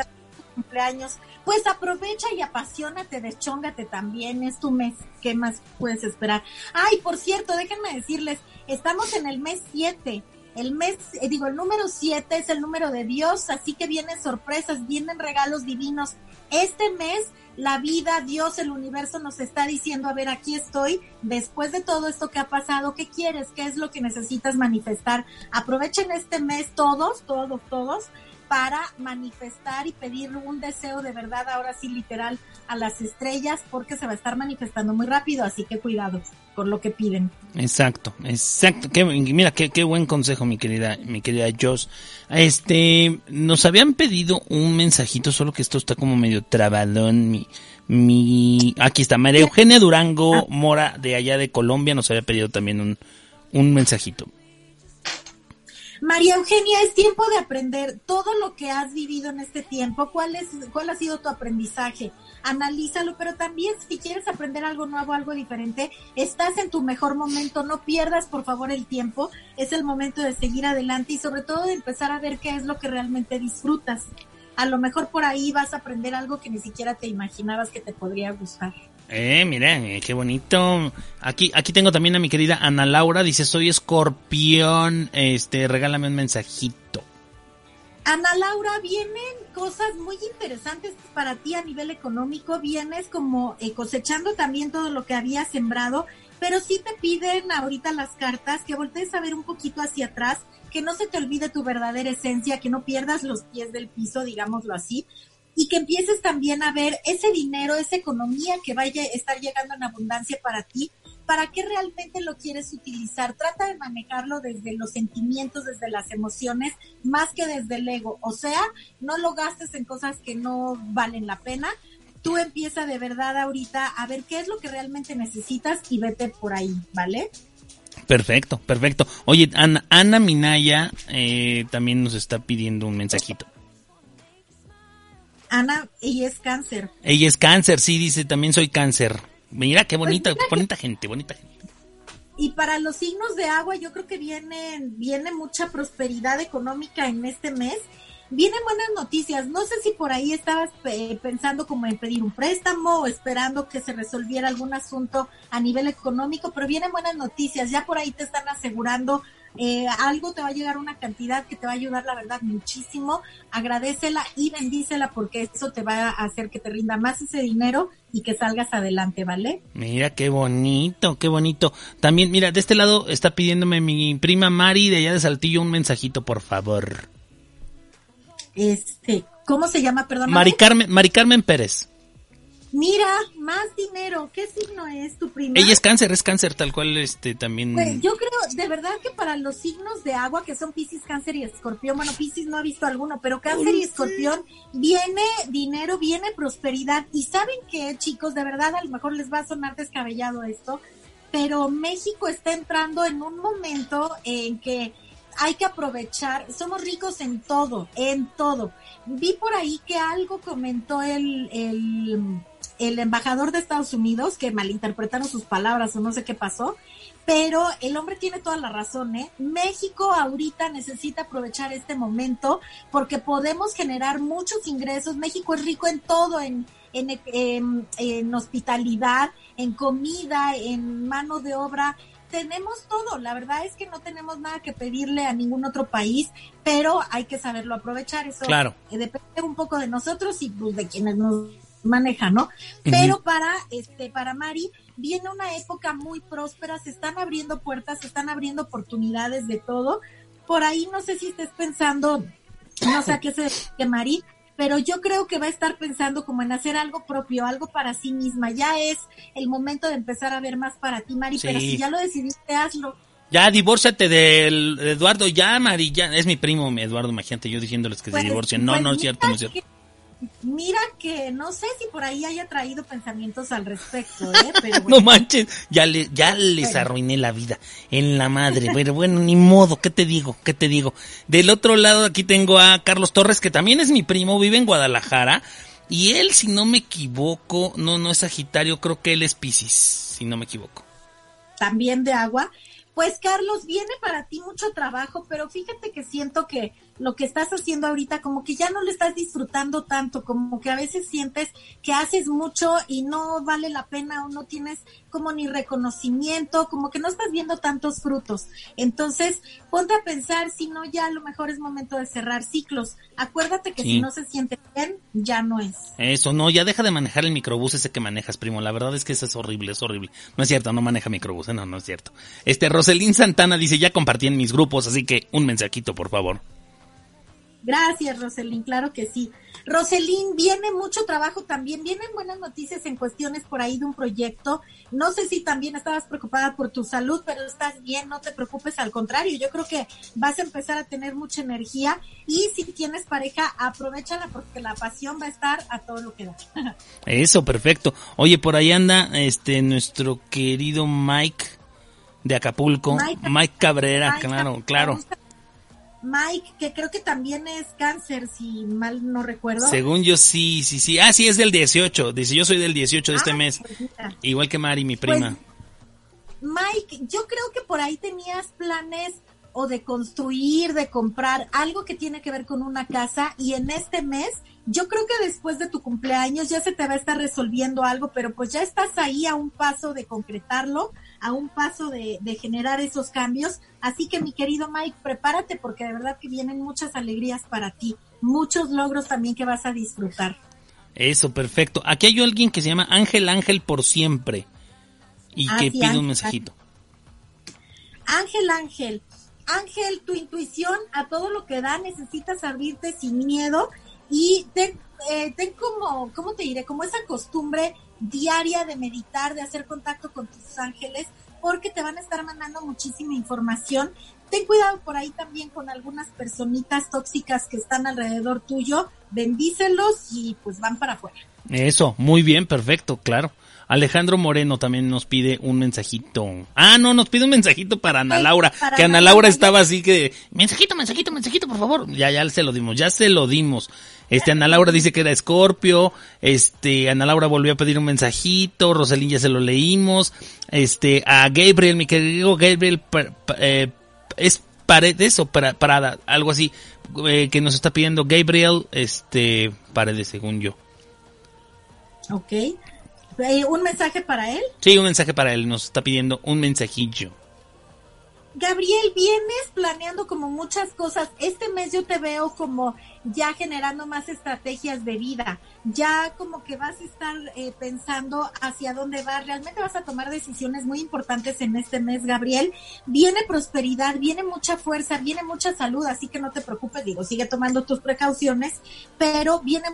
Cumpleaños. Pues aprovecha y apasionate, deschóngate también, es tu mes, ¿qué más puedes esperar? Ay, por cierto, déjenme decirles, estamos en el mes 7, el mes, eh, digo, el número 7 es el número de Dios, así que vienen sorpresas, vienen regalos divinos. Este mes la vida, Dios, el universo nos está diciendo, a ver, aquí estoy, después de todo esto que ha pasado, ¿qué quieres? ¿Qué es lo que necesitas manifestar? Aprovechen este mes todos, todos, todos, para manifestar y pedir un deseo de verdad, ahora sí literal, a las estrellas, porque se va a estar manifestando muy rápido, así que cuidado con lo que piden. Exacto, exacto. Qué, mira, qué, qué buen consejo, mi querida, mi querida Joss. Este, nos habían pedido un mensajito, solo que esto está como medio trabadón, mi, mi, aquí está, María Eugenia Durango ah. Mora, de allá de Colombia, nos había pedido también un, un mensajito. María Eugenia, es tiempo de aprender todo lo que has vivido en este tiempo. ¿Cuál, es, cuál ha sido tu aprendizaje? Analízalo, pero también si quieres aprender algo nuevo, algo diferente, estás en tu mejor momento. No pierdas, por favor, el tiempo. Es el momento de seguir adelante y sobre todo de empezar a ver qué es lo que realmente disfrutas. A lo mejor por ahí vas a aprender algo que ni siquiera te imaginabas que te podría gustar. Eh, miren, eh, qué bonito. Aquí, aquí tengo también a mi querida Ana Laura. Dice, soy escorpión. Este, regálame un mensajito. Ana Laura, vienen cosas muy interesantes para ti a nivel económico. Vienes como eh, cosechando también todo lo que habías sembrado, pero sí te piden ahorita las cartas que voltees a ver un poquito hacia atrás, que no se te olvide tu verdadera esencia, que no pierdas los pies del piso, digámoslo así, y que empieces también a ver ese dinero, esa economía que vaya a estar llegando en abundancia para ti, para qué realmente lo quieres utilizar. Trata de manejarlo desde los sentimientos, desde las emociones, más que desde el ego. O sea, no lo gastes en cosas que no valen la pena. Tú empieza de verdad ahorita a ver qué es lo que realmente necesitas y vete por ahí, ¿vale? Perfecto, perfecto. Oye, Ana, Ana Minaya eh, también nos está pidiendo un mensajito. Ana, ella es cáncer. Ella es cáncer, sí, dice, también soy cáncer. Mira, qué bonita, pues bonita gente, bonita gente. Y para los signos de agua, yo creo que viene, viene mucha prosperidad económica en este mes. Vienen buenas noticias. No sé si por ahí estabas eh, pensando como en pedir un préstamo o esperando que se resolviera algún asunto a nivel económico, pero vienen buenas noticias. Ya por ahí te están asegurando eh, algo te va a llegar una cantidad que te va a ayudar, la verdad, muchísimo. Agradecela y bendícela porque eso te va a hacer que te rinda más ese dinero y que salgas adelante, ¿vale? Mira, qué bonito, qué bonito. También, mira, de este lado está pidiéndome mi prima Mari de allá de Saltillo un mensajito, por favor. Este, ¿cómo se llama, perdón? Mari Carmen, Mari Carmen Pérez. Mira, más dinero. ¿Qué signo es tu prima? Ella es cáncer, es cáncer, tal cual, este, también. Pues yo creo, de verdad que para los signos de agua, que son Pisces, Cáncer y Escorpión, bueno, Pisces no ha visto alguno, pero Cáncer y Escorpión, viene dinero, viene prosperidad. Y saben que, chicos, de verdad, a lo mejor les va a sonar descabellado esto, pero México está entrando en un momento en que hay que aprovechar, somos ricos en todo, en todo. Vi por ahí que algo comentó el, el el embajador de Estados Unidos, que malinterpretaron sus palabras o no sé qué pasó, pero el hombre tiene toda la razón, ¿eh? México ahorita necesita aprovechar este momento porque podemos generar muchos ingresos. México es rico en todo, en, en, en, hospitalidad, en comida, en mano de obra. Tenemos todo, la verdad es que no tenemos nada que pedirle a ningún otro país, pero hay que saberlo aprovechar. Eso claro. depende un poco de nosotros y pues, de quienes nos maneja, ¿no? Pero para este para Mari viene una época muy próspera, se están abriendo puertas, se están abriendo oportunidades de todo. Por ahí no sé si estés pensando, no sé a qué se que Mari, pero yo creo que va a estar pensando como en hacer algo propio, algo para sí misma. Ya es el momento de empezar a ver más para ti, Mari, pero si ya lo decidiste, hazlo. Ya, divórciate de Eduardo, ya, Mari, ya, es mi primo, Eduardo, imagínate, yo diciéndoles que se pues, divorcien. No, no es cierto, no es cierto mira que no sé si por ahí haya traído pensamientos al respecto, ¿eh? Pero no manches, ya, le, ya les arruiné la vida en la madre, pero bueno, ni modo, ¿qué te digo? ¿Qué te digo? Del otro lado aquí tengo a Carlos Torres, que también es mi primo, vive en Guadalajara, y él, si no me equivoco, no, no es Sagitario, creo que él es Piscis, si no me equivoco. También de agua. Pues Carlos, viene para ti mucho trabajo, pero fíjate que siento que lo que estás haciendo ahorita como que ya no lo estás disfrutando tanto, como que a veces sientes que haces mucho y no vale la pena o no tienes como ni reconocimiento, como que no estás viendo tantos frutos. Entonces, ponte a pensar si no ya a lo mejor es momento de cerrar ciclos. Acuérdate que si no se siente bien, ya no es. Eso, no, ya deja de manejar el microbús ese que manejas, primo. La verdad es que eso es horrible, es horrible. No es cierto, no maneja microbús, ¿eh? no, no es cierto. Este, Roselín Santana dice, ya compartí en mis grupos, así que un mensajito, por favor. Gracias, Roselín, claro que sí. Roselín, viene mucho trabajo también, vienen buenas noticias en cuestiones por ahí de un proyecto. No sé si también estabas preocupada por tu salud, pero estás bien, no te preocupes, al contrario, yo creo que vas a empezar a tener mucha energía y si tienes pareja, aprovechala porque la pasión va a estar a todo lo que da. Eso, perfecto. Oye, por ahí anda este nuestro querido Mike de Acapulco, Mike, Cabrera, claro, claro. Mike, que creo que también es cáncer, si mal no recuerdo. Según yo, sí, sí, sí. Ah, sí, es del 18. Dice, yo soy del 18 de este ah, mes. Pues Igual que Mari, mi prima. Pues, Mike, yo creo que por ahí tenías planes o de construir, de comprar algo que tiene que ver con una casa y en este mes yo creo que después de tu cumpleaños ya se te va a estar resolviendo algo, pero pues ya estás ahí a un paso de concretarlo, a un paso de, de generar esos cambios. Así que mi querido Mike, prepárate porque de verdad que vienen muchas alegrías para ti, muchos logros también que vas a disfrutar. Eso, perfecto. Aquí hay alguien que se llama Ángel Ángel por siempre y que pide un mensajito. Ángel Ángel, Ángel, tu intuición a todo lo que da, necesitas abrirte sin miedo y ten, eh, ten como, ¿cómo te diré? Como esa costumbre diaria de meditar, de hacer contacto con tus ángeles, porque te van a estar mandando muchísima información. Ten cuidado por ahí también con algunas personitas tóxicas que están alrededor tuyo, bendícelos y pues van para afuera. Eso, muy bien, perfecto, claro. Alejandro Moreno también nos pide un mensajito. Ah, no, nos pide un mensajito para Ana Laura. que Ana Laura estaba así que, mensajito, mensajito, mensajito, por favor. Ya, ya se lo dimos, ya se lo dimos. Este, Ana Laura dice que era Escorpio. Este, Ana Laura volvió a pedir un mensajito. Rosalín ya se lo leímos. Este, a Gabriel, mi querido Gabriel, eh, es Paredes o para, Parada, algo así, eh, que nos está pidiendo Gabriel, este, Paredes, según yo. Ok. Eh, ¿Un mensaje para él? Sí, un mensaje para él. Nos está pidiendo un mensajillo. Gabriel, vienes planeando como muchas cosas. Este mes yo te veo como ya generando más estrategias de vida, ya como que vas a estar eh, pensando hacia dónde vas. Realmente vas a tomar decisiones muy importantes en este mes, Gabriel. Viene prosperidad, viene mucha fuerza, viene mucha salud, así que no te preocupes, digo, sigue tomando tus precauciones, pero viene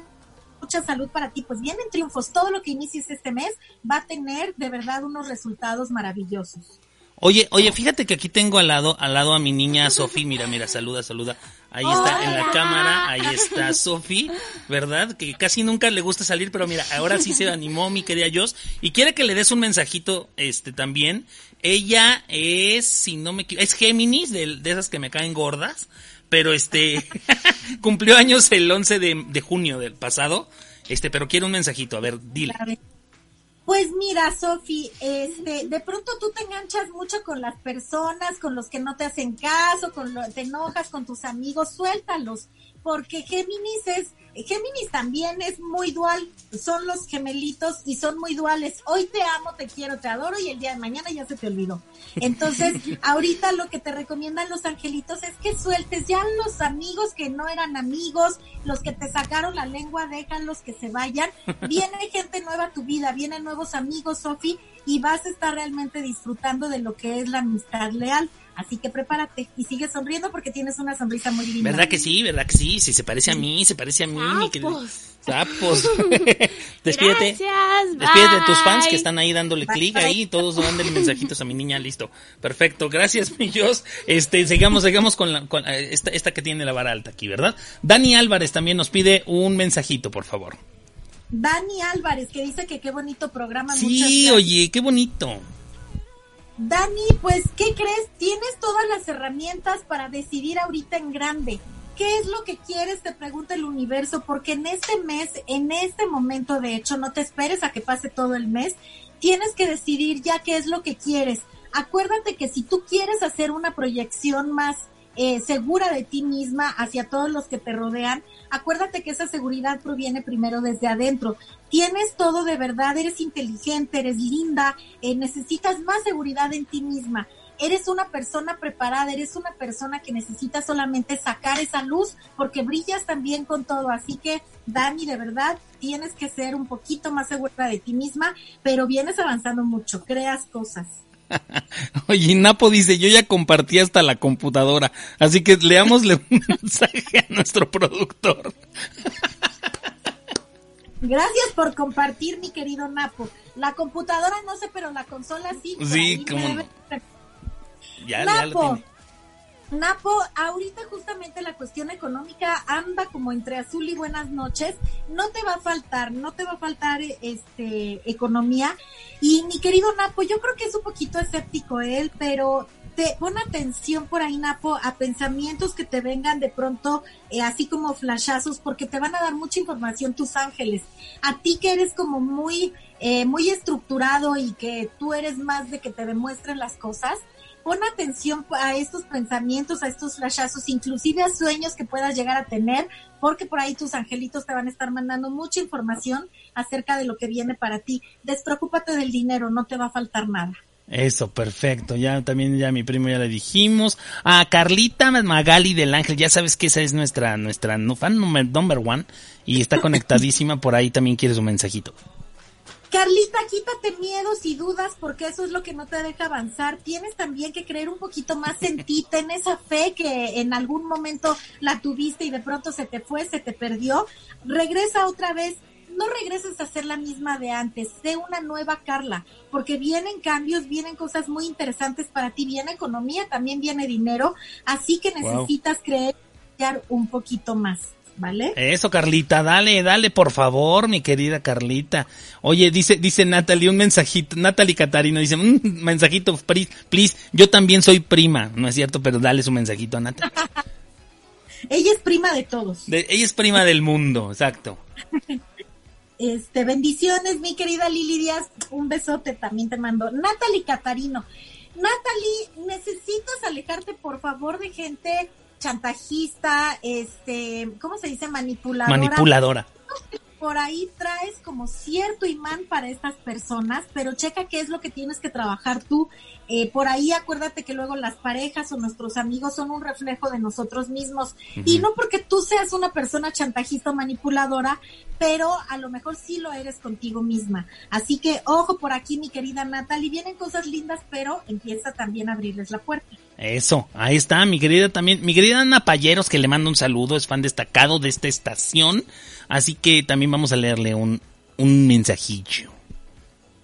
mucha salud para ti, pues vienen triunfos. Todo lo que inicies este mes va a tener de verdad unos resultados maravillosos. Oye, oye, fíjate que aquí tengo al lado, al lado a mi niña Sofi, mira, mira, saluda, saluda. Ahí está en la cámara, ahí está Sofi, ¿verdad? Que casi nunca le gusta salir, pero mira, ahora sí se animó mi querida Jos y quiere que le des un mensajito este también. Ella es, si no me equivoco, es Géminis, de, de esas que me caen gordas, pero este cumplió años el 11 de, de junio del pasado. Este, pero quiere un mensajito, a ver, dile. Pues mira, Sofi, este, de pronto tú te enganchas mucho con las personas, con los que no te hacen caso, con lo, te enojas con tus amigos, suéltalos, porque Géminis es Géminis también es muy dual, son los gemelitos y son muy duales. Hoy te amo, te quiero, te adoro y el día de mañana ya se te olvidó. Entonces, ahorita lo que te recomiendan los angelitos es que sueltes ya los amigos que no eran amigos, los que te sacaron la lengua, déjalos que se vayan. Viene gente nueva a tu vida, vienen nuevos amigos, Sofi, y vas a estar realmente disfrutando de lo que es la amistad leal. Así que prepárate y sigue sonriendo porque tienes una sonrisa muy linda. ¿Verdad que sí? ¿Verdad que sí? Si se parece a mí, se parece a mí. Sapos. Sapos. despídete. Gracias, despídete de tus fans que están ahí dándole clic ahí. Todos manden mensajitos a mi niña. Listo. Perfecto. Gracias, millos. Este, sigamos, sigamos con, la, con eh, esta, esta que tiene la vara alta aquí, ¿verdad? Dani Álvarez también nos pide un mensajito, por favor. Dani Álvarez, que dice que qué bonito programa. Sí, oye, qué bonito. Dani, pues, ¿qué crees? Tienes todas las herramientas para decidir ahorita en grande. ¿Qué es lo que quieres? Te pregunta el universo, porque en este mes, en este momento, de hecho, no te esperes a que pase todo el mes, tienes que decidir ya qué es lo que quieres. Acuérdate que si tú quieres hacer una proyección más eh, segura de ti misma hacia todos los que te rodean, acuérdate que esa seguridad proviene primero desde adentro. Tienes todo de verdad, eres inteligente, eres linda, eh, necesitas más seguridad en ti misma. Eres una persona preparada, eres una persona que necesita solamente sacar esa luz porque brillas también con todo. Así que, Dani, de verdad, tienes que ser un poquito más segura de ti misma, pero vienes avanzando mucho, creas cosas. Oye, Napo dice, yo ya compartí hasta la computadora, así que leámosle un mensaje a nuestro productor. Gracias por compartir, mi querido Napo. La computadora no sé, pero la consola sí. Sí, como... Ya, Napo, Napo, ahorita justamente la cuestión económica anda como entre azul y buenas noches. No te va a faltar, no te va a faltar este economía. Y mi querido Napo, yo creo que es un poquito escéptico él, pero te pon atención por ahí, Napo, a pensamientos que te vengan de pronto, eh, así como flashazos, porque te van a dar mucha información tus ángeles. A ti que eres como muy, eh, muy estructurado y que tú eres más de que te demuestren las cosas pon atención a estos pensamientos, a estos flashazos, inclusive a sueños que puedas llegar a tener, porque por ahí tus angelitos te van a estar mandando mucha información acerca de lo que viene para ti. Despreocúpate del dinero, no te va a faltar nada. Eso, perfecto. Ya también ya mi primo ya le dijimos. A Carlita Magali del Ángel, ya sabes que esa es nuestra nuestra fan number one y está conectadísima por ahí también quieres un mensajito. Carlita, quítate miedos y dudas porque eso es lo que no te deja avanzar. Tienes también que creer un poquito más en ti, ten esa fe que en algún momento la tuviste y de pronto se te fue, se te perdió. Regresa otra vez, no regreses a ser la misma de antes, sé una nueva Carla, porque vienen cambios, vienen cosas muy interesantes para ti, viene economía, también viene dinero, así que necesitas creer un poquito más. ¿Vale? Eso, Carlita, dale, dale, por favor, mi querida Carlita. Oye, dice, dice Natalie, un mensajito, Natalie Catarino dice, un mensajito, please, please, yo también soy prima, no es cierto, pero dale su mensajito a Natalie. ella es prima de todos. ella es prima del mundo, exacto. Este, bendiciones, mi querida Lili Díaz, un besote también te mando. Natalie Catarino, Natalie, necesitas alejarte por favor de gente chantajista, este, ¿cómo se dice? Manipuladora. Manipuladora. Por ahí traes como cierto imán para estas personas, pero checa qué es lo que tienes que trabajar tú. Eh, por ahí acuérdate que luego las parejas o nuestros amigos son un reflejo de nosotros mismos. Y no porque tú seas una persona chantajista o manipuladora, pero a lo mejor sí lo eres contigo misma. Así que ojo por aquí, mi querida Natalie, vienen cosas lindas, pero empieza también a abrirles la puerta. Eso, ahí está, mi querida también, mi querida Ana Payeros, que le mando un saludo, es fan destacado de esta estación, así que también vamos a leerle un, un mensajillo.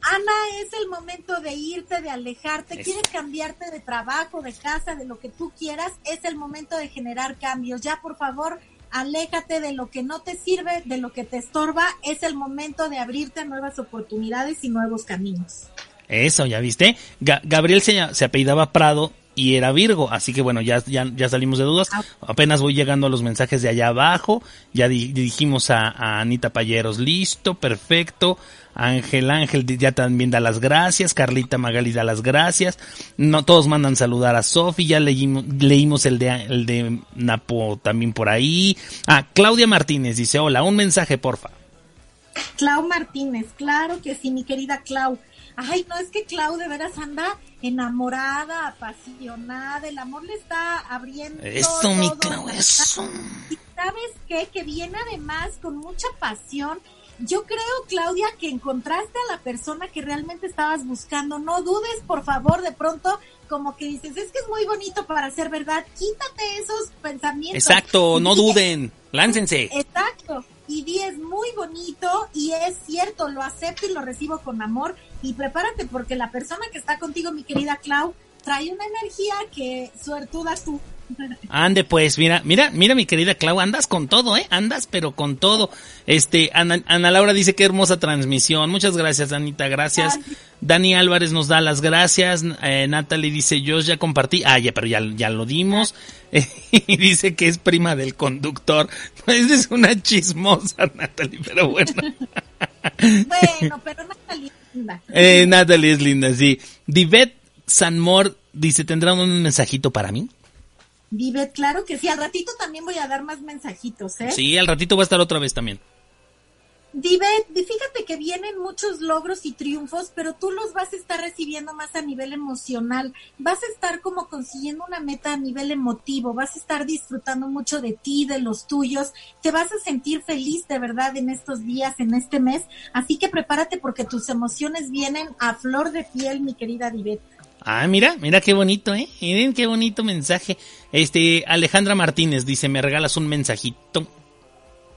Ana, es el momento de irte, de alejarte, quieres cambiarte de trabajo, de casa, de lo que tú quieras, es el momento de generar cambios. Ya, por favor, aléjate de lo que no te sirve, de lo que te estorba, es el momento de abrirte a nuevas oportunidades y nuevos caminos. Eso, ¿ya viste? Gabriel se, se apellidaba Prado y era Virgo, así que bueno, ya, ya, ya salimos de dudas. Ah. Apenas voy llegando a los mensajes de allá abajo. Ya dijimos a, Anita Payeros, listo, perfecto. Ángel Ángel ya también da las gracias, Carlita Magali da las gracias, no todos mandan saludar a Sofi, ya leímos, leímos el de el de Napo también por ahí. Ah, Claudia Martínez dice, "Hola, un mensaje, porfa." Clau Martínez, claro que sí, mi querida Clau. Ay, no, es que Clau de veras anda enamorada, apasionada, el amor le está abriendo. Eso, mi Clau, eso. Y sabes qué, que viene además con mucha pasión. Yo creo, Claudia, que encontraste a la persona que realmente estabas buscando. No dudes, por favor, de pronto, como que dices, es que es muy bonito para ser verdad. Quítate esos pensamientos. Exacto, no duden, láncense. Exacto y di es muy bonito y es cierto, lo acepto y lo recibo con amor y prepárate porque la persona que está contigo, mi querida Clau, trae una energía que suertuda tú. Ande pues, mira, mira, mira mi querida Clau, andas con todo, ¿eh? Andas pero con todo. Este, Ana, Laura dice que hermosa transmisión. Muchas gracias, Anita, gracias. Dani Álvarez nos da las gracias. Eh, Natalie dice, yo ya compartí. Ah, ya, pero ya, ya lo dimos. y dice que es prima del conductor. Esa es una chismosa, Natalie, pero bueno. bueno, pero Natalie. Eh, Natalie es linda, sí. Divet Sanmor dice, ¿tendrán un mensajito para mí? Divet, claro que sí. Al ratito también voy a dar más mensajitos, ¿eh? Sí, al ratito va a estar otra vez también. Divet, fíjate que vienen muchos logros y triunfos, pero tú los vas a estar recibiendo más a nivel emocional, vas a estar como consiguiendo una meta a nivel emotivo, vas a estar disfrutando mucho de ti, de los tuyos, te vas a sentir feliz de verdad en estos días, en este mes, así que prepárate porque tus emociones vienen a flor de piel, mi querida Divet. Ah, mira, mira qué bonito, ¿eh? Miren qué bonito mensaje. Este, Alejandra Martínez dice, me regalas un mensajito.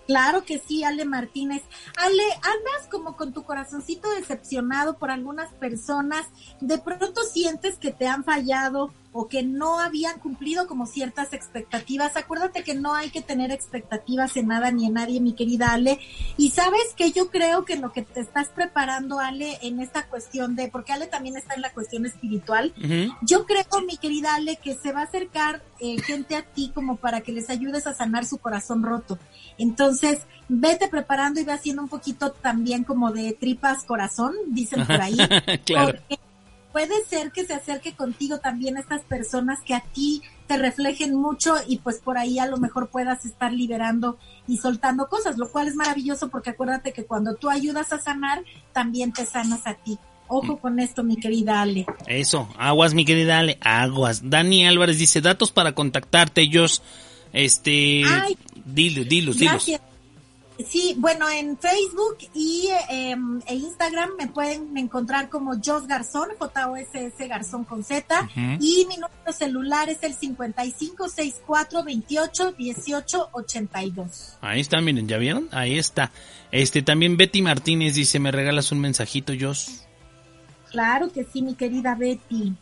Claro que sí, Ale Martínez. Ale, andas como con tu corazoncito decepcionado por algunas personas. De pronto sientes que te han fallado o que no habían cumplido como ciertas expectativas. Acuérdate que no hay que tener expectativas en nada ni en nadie, mi querida Ale. Y sabes que yo creo que lo que te estás preparando, Ale, en esta cuestión de, porque Ale también está en la cuestión espiritual, yo creo, mi querida Ale, que se va a acercar eh, gente a ti como para que les ayudes a sanar su corazón roto. Entonces, vete preparando y ve haciendo un poquito también como de tripas corazón, dicen por ahí. claro puede ser que se acerque contigo también estas personas que a ti te reflejen mucho y pues por ahí a lo mejor puedas estar liberando y soltando cosas, lo cual es maravilloso porque acuérdate que cuando tú ayudas a sanar, también te sanas a ti. Ojo mm. con esto, mi querida Ale. Eso, aguas, mi querida Ale, aguas. Dani Álvarez dice, datos para contactarte, ellos, este, Ay, dilos, dilos, Sí, bueno, en Facebook y em, e Instagram me pueden encontrar como Jos Garzón, J-O-S-S Garzón con Z, y mi número celular es el 5564281882. Ahí está, miren, ¿ya vieron? Ahí está. Este, también Betty Martínez dice, ¿me regalas un mensajito, Jos? Claro que sí, mi querida Betty.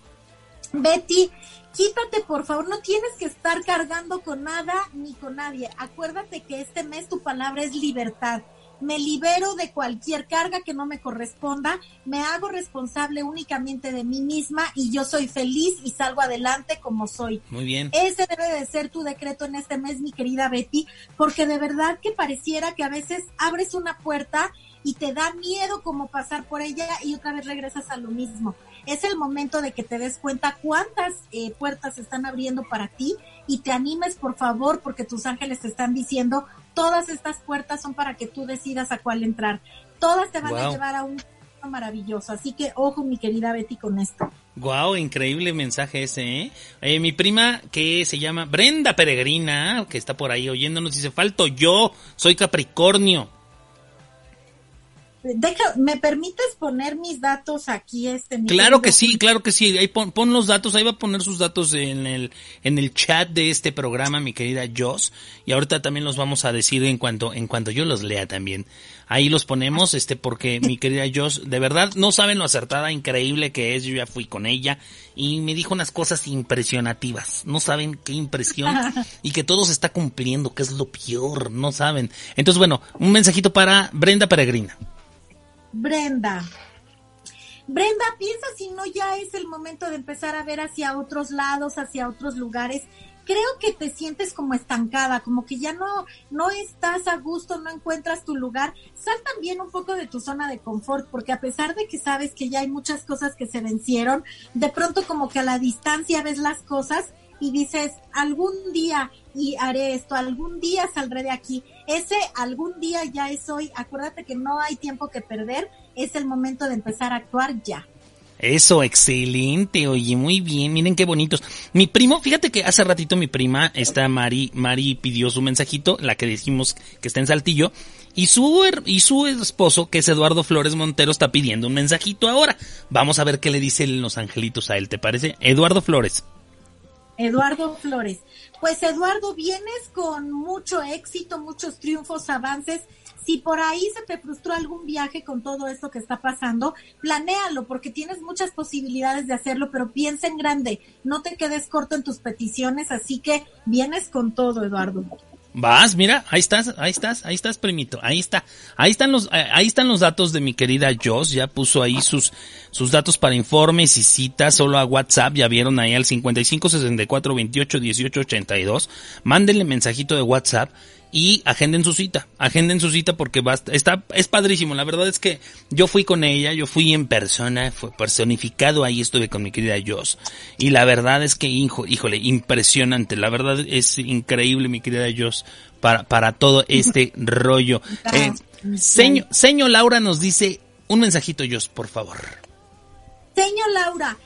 Betty, quítate por favor, no tienes que estar cargando con nada ni con nadie. Acuérdate que este mes tu palabra es libertad me libero de cualquier carga que no me corresponda, me hago responsable únicamente de mí misma y yo soy feliz y salgo adelante como soy. Muy bien. Ese debe de ser tu decreto en este mes, mi querida Betty, porque de verdad que pareciera que a veces abres una puerta y te da miedo como pasar por ella y otra vez regresas a lo mismo. Es el momento de que te des cuenta cuántas eh, puertas están abriendo para ti y te animes por favor porque tus ángeles te están diciendo todas estas puertas son para que tú decidas a cuál entrar. Todas te van a llevar a un maravilloso. Así que ojo, mi querida Betty, con esto. Wow, increíble mensaje ese, ¿eh? ¿eh? Mi prima que se llama Brenda Peregrina, que está por ahí oyéndonos, dice, falto yo, soy Capricornio deja, ¿me permites poner mis datos aquí? Este, claro que sí, claro que sí. Ahí pon, los datos, ahí va a poner sus datos en el, en el chat de este programa, mi querida Joss. Y ahorita también los vamos a decir en cuanto, en cuanto yo los lea también. Ahí los ponemos, este, porque mi querida Joss, de verdad, no saben lo acertada, increíble que es. Yo ya fui con ella y me dijo unas cosas impresionativas. No saben qué impresión y que todo se está cumpliendo, que es lo peor, no saben. Entonces, bueno, un mensajito para Brenda Peregrina. Brenda. Brenda, piensa si no ya es el momento de empezar a ver hacia otros lados, hacia otros lugares. Creo que te sientes como estancada, como que ya no, no estás a gusto, no encuentras tu lugar. Sal también un poco de tu zona de confort, porque a pesar de que sabes que ya hay muchas cosas que se vencieron, de pronto como que a la distancia ves las cosas y dices, algún día y haré esto, algún día saldré de aquí. Ese algún día ya es hoy. Acuérdate que no hay tiempo que perder. Es el momento de empezar a actuar ya. Eso, excelente, oye, muy bien, miren qué bonitos. Mi primo, fíjate que hace ratito mi prima, esta Mari, Mari pidió su mensajito, la que dijimos que está en Saltillo, y su, y su esposo, que es Eduardo Flores Montero, está pidiendo un mensajito ahora. Vamos a ver qué le dicen los angelitos a él, ¿te parece? Eduardo Flores. Eduardo Flores. Pues Eduardo, vienes con mucho éxito, muchos triunfos, avances. Si por ahí se te frustró algún viaje con todo esto que está pasando, planéalo porque tienes muchas posibilidades de hacerlo, pero piensa en grande, no te quedes corto en tus peticiones, así que vienes con todo, Eduardo. Vas, mira, ahí estás, ahí estás, ahí estás, primito, ahí está, ahí están los, eh, ahí están los datos de mi querida Joss, ya puso ahí sus, sus datos para informes y citas solo a WhatsApp, ya vieron ahí al 55 64 28 18 82, mándenle mensajito de WhatsApp y agenden su cita, agenden su cita porque va, está, es padrísimo, la verdad es que yo fui con ella, yo fui en persona, fue personificado, ahí estuve con mi querida Joss, y la verdad es que, hijo, híjole, impresionante, la verdad es increíble mi querida Joss para, para todo este rollo. Eh, señor, señor Laura nos dice un mensajito Joss, por favor. Señor Laura,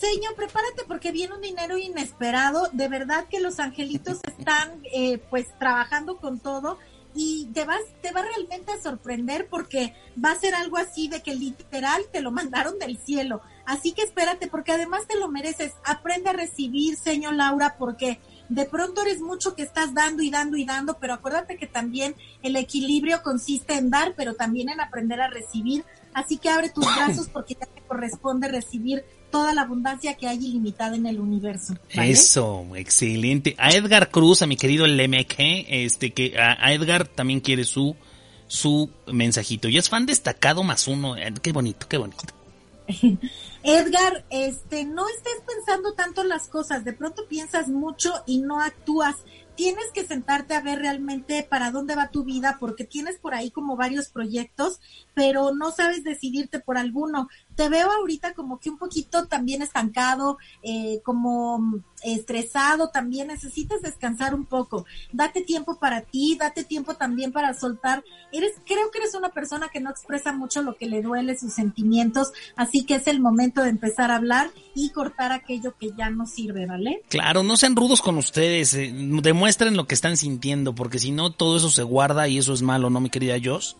Señor, prepárate porque viene un dinero inesperado. De verdad que los angelitos están eh, pues trabajando con todo y te vas, te va realmente a sorprender porque va a ser algo así de que literal te lo mandaron del cielo. Así que espérate porque además te lo mereces. Aprende a recibir, señor Laura, porque de pronto eres mucho que estás dando y dando y dando, pero acuérdate que también el equilibrio consiste en dar, pero también en aprender a recibir. Así que abre tus brazos porque ya te corresponde recibir toda la abundancia que hay ilimitada en el universo. Eso, excelente. A Edgar Cruz, a mi querido Lemeque, este que a, Edgar también quiere su su mensajito. Y es fan destacado más uno. Eh, qué bonito, qué bonito. Edgar, este, no estés pensando tanto las cosas, de pronto piensas mucho y no actúas tienes que sentarte a ver realmente para dónde va tu vida, porque tienes por ahí como varios proyectos, pero no sabes decidirte por alguno. Te veo ahorita como que un poquito también estancado, eh, como estresado, también necesitas descansar un poco. Date tiempo para ti, date tiempo también para soltar. Eres, creo que eres una persona que no expresa mucho lo que le duele, sus sentimientos, así que es el momento de empezar a hablar y cortar aquello que ya no sirve, ¿vale? Claro, no sean rudos con ustedes, eh, demuestren lo que están sintiendo, porque si no todo eso se guarda y eso es malo, ¿no, mi querida Joss?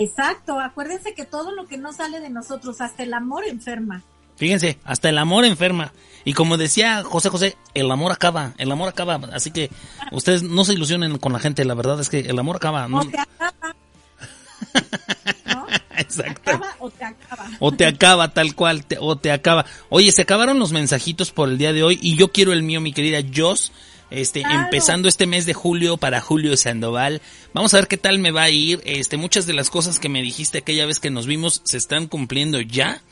Exacto, acuérdense que todo lo que no sale de nosotros, hasta el amor enferma. Fíjense, hasta el amor enferma. Y como decía José José, el amor acaba, el amor acaba. Así que ustedes no se ilusionen con la gente, la verdad es que el amor acaba. ¿no? acaba. Exacto. Acaba o te acaba. O te acaba tal cual, o te acaba. Oye, se acabaron los mensajitos por el día de hoy y yo quiero el mío, mi querida Jos. Este, empezando este mes de julio para Julio Sandoval. Vamos a ver qué tal me va a ir. Este, muchas de las cosas que me dijiste aquella vez que nos vimos se están cumpliendo ya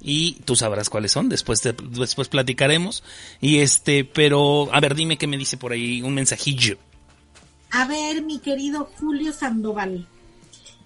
y tú sabrás cuáles son, después después platicaremos. Y este, pero a ver, dime qué me dice por ahí un mensajillo. A ver, mi querido Julio Sandoval.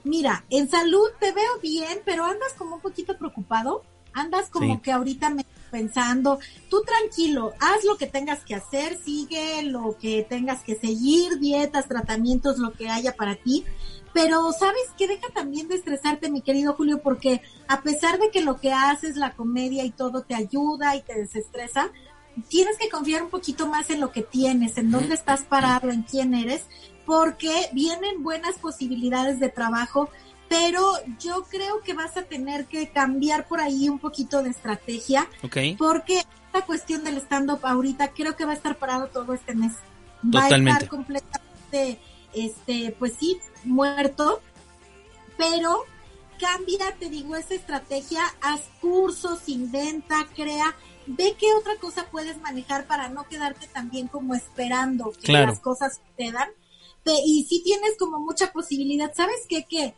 Mira, en salud te veo bien, pero andas como un poquito preocupado. Andas como que ahorita me pensando, tú tranquilo, haz lo que tengas que hacer, sigue lo que tengas que seguir, dietas, tratamientos, lo que haya para ti, pero sabes que deja también de estresarte, mi querido Julio, porque a pesar de que lo que haces, la comedia y todo te ayuda y te desestresa, tienes que confiar un poquito más en lo que tienes, en dónde estás parado, en quién eres, porque vienen buenas posibilidades de trabajo, pero yo creo que vas a tener que cambiar por ahí un poquito de estrategia, porque esta cuestión del stand-up ahorita creo que va a estar parado todo este mes. Va a estar completamente, este, pues sí, muerto, pero cambia, te digo, esa estrategia, haz cursos, inventa, crea, ve qué otra cosa puedes manejar para no quedarte también como esperando que las cosas sucedan. Y si tienes como mucha posibilidad, ¿sabes qué? Que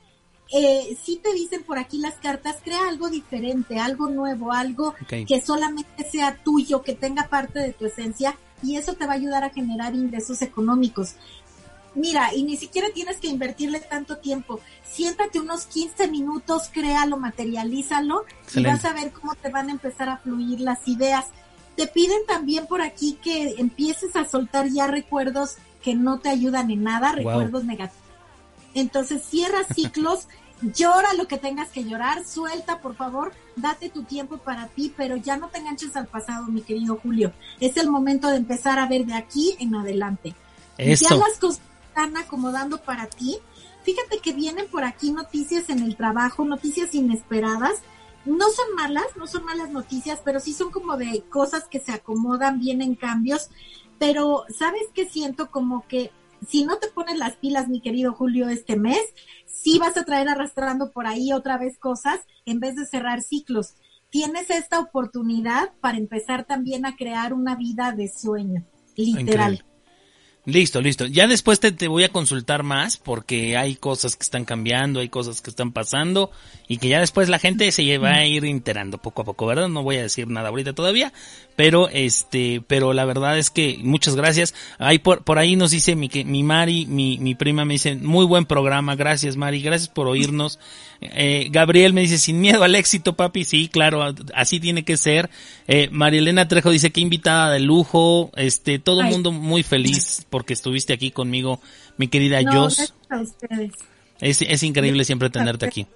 eh, si te dicen por aquí las cartas, crea algo diferente, algo nuevo, algo que solamente sea tuyo, que tenga parte de tu esencia y eso te va a ayudar a generar ingresos económicos. Mira, y ni siquiera tienes que invertirle tanto tiempo. Siéntate unos 15 minutos, créalo, materialízalo y vas a ver cómo te van a empezar a fluir las ideas. Te piden también por aquí que empieces a soltar ya recuerdos que no te ayudan en nada, recuerdos negativos. Entonces cierra ciclos, llora lo que tengas que llorar, suelta por favor, date tu tiempo para ti, pero ya no te enganches al pasado, mi querido Julio. Es el momento de empezar a ver de aquí en adelante. Ya las cosas están acomodando para ti. Fíjate que vienen por aquí noticias en el trabajo, noticias inesperadas. No son malas, no son malas noticias, pero sí son como de cosas que se acomodan, vienen cambios. Pero, ¿sabes qué siento? Como que si no te pones las pilas, mi querido Julio, este mes, sí vas a traer arrastrando por ahí otra vez cosas en vez de cerrar ciclos. Tienes esta oportunidad para empezar también a crear una vida de sueño, literal. Listo, listo. Ya después te, te, voy a consultar más porque hay cosas que están cambiando, hay cosas que están pasando y que ya después la gente se va a ir enterando poco a poco, ¿verdad? No voy a decir nada ahorita todavía, pero este, pero la verdad es que muchas gracias. Ahí por, por ahí nos dice mi, mi Mari, mi, mi prima me dice, muy buen programa, gracias Mari, gracias por oírnos. Eh, Gabriel me dice, sin miedo al éxito, papi. Sí, claro, así tiene que ser. Eh, Marielena Trejo dice que invitada de lujo. Este, todo el mundo muy feliz porque estuviste aquí conmigo, mi querida no, Jos. Es, es increíble siempre tenerte aquí.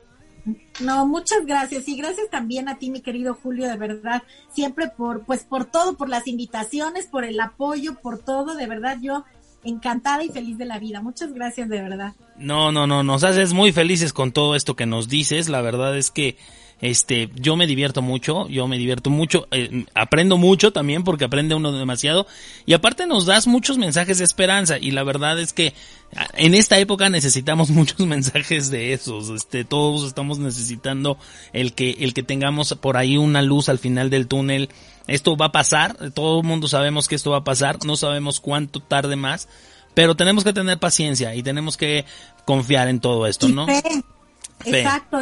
No, muchas gracias y gracias también a ti, mi querido Julio, de verdad, siempre por, pues por todo, por las invitaciones, por el apoyo, por todo, de verdad yo encantada y feliz de la vida. Muchas gracias, de verdad. No, no, no, nos haces muy felices con todo esto que nos dices. La verdad es que este, yo me divierto mucho, yo me divierto mucho, eh, aprendo mucho también porque aprende uno demasiado y aparte nos das muchos mensajes de esperanza y la verdad es que ah, en esta época necesitamos muchos mensajes de esos, este, todos estamos necesitando el que, el que tengamos por ahí una luz al final del túnel. Esto va a pasar, todo el mundo sabemos que esto va a pasar, no sabemos cuánto tarde más, pero tenemos que tener paciencia y tenemos que confiar en todo esto, ¿no? Exacto.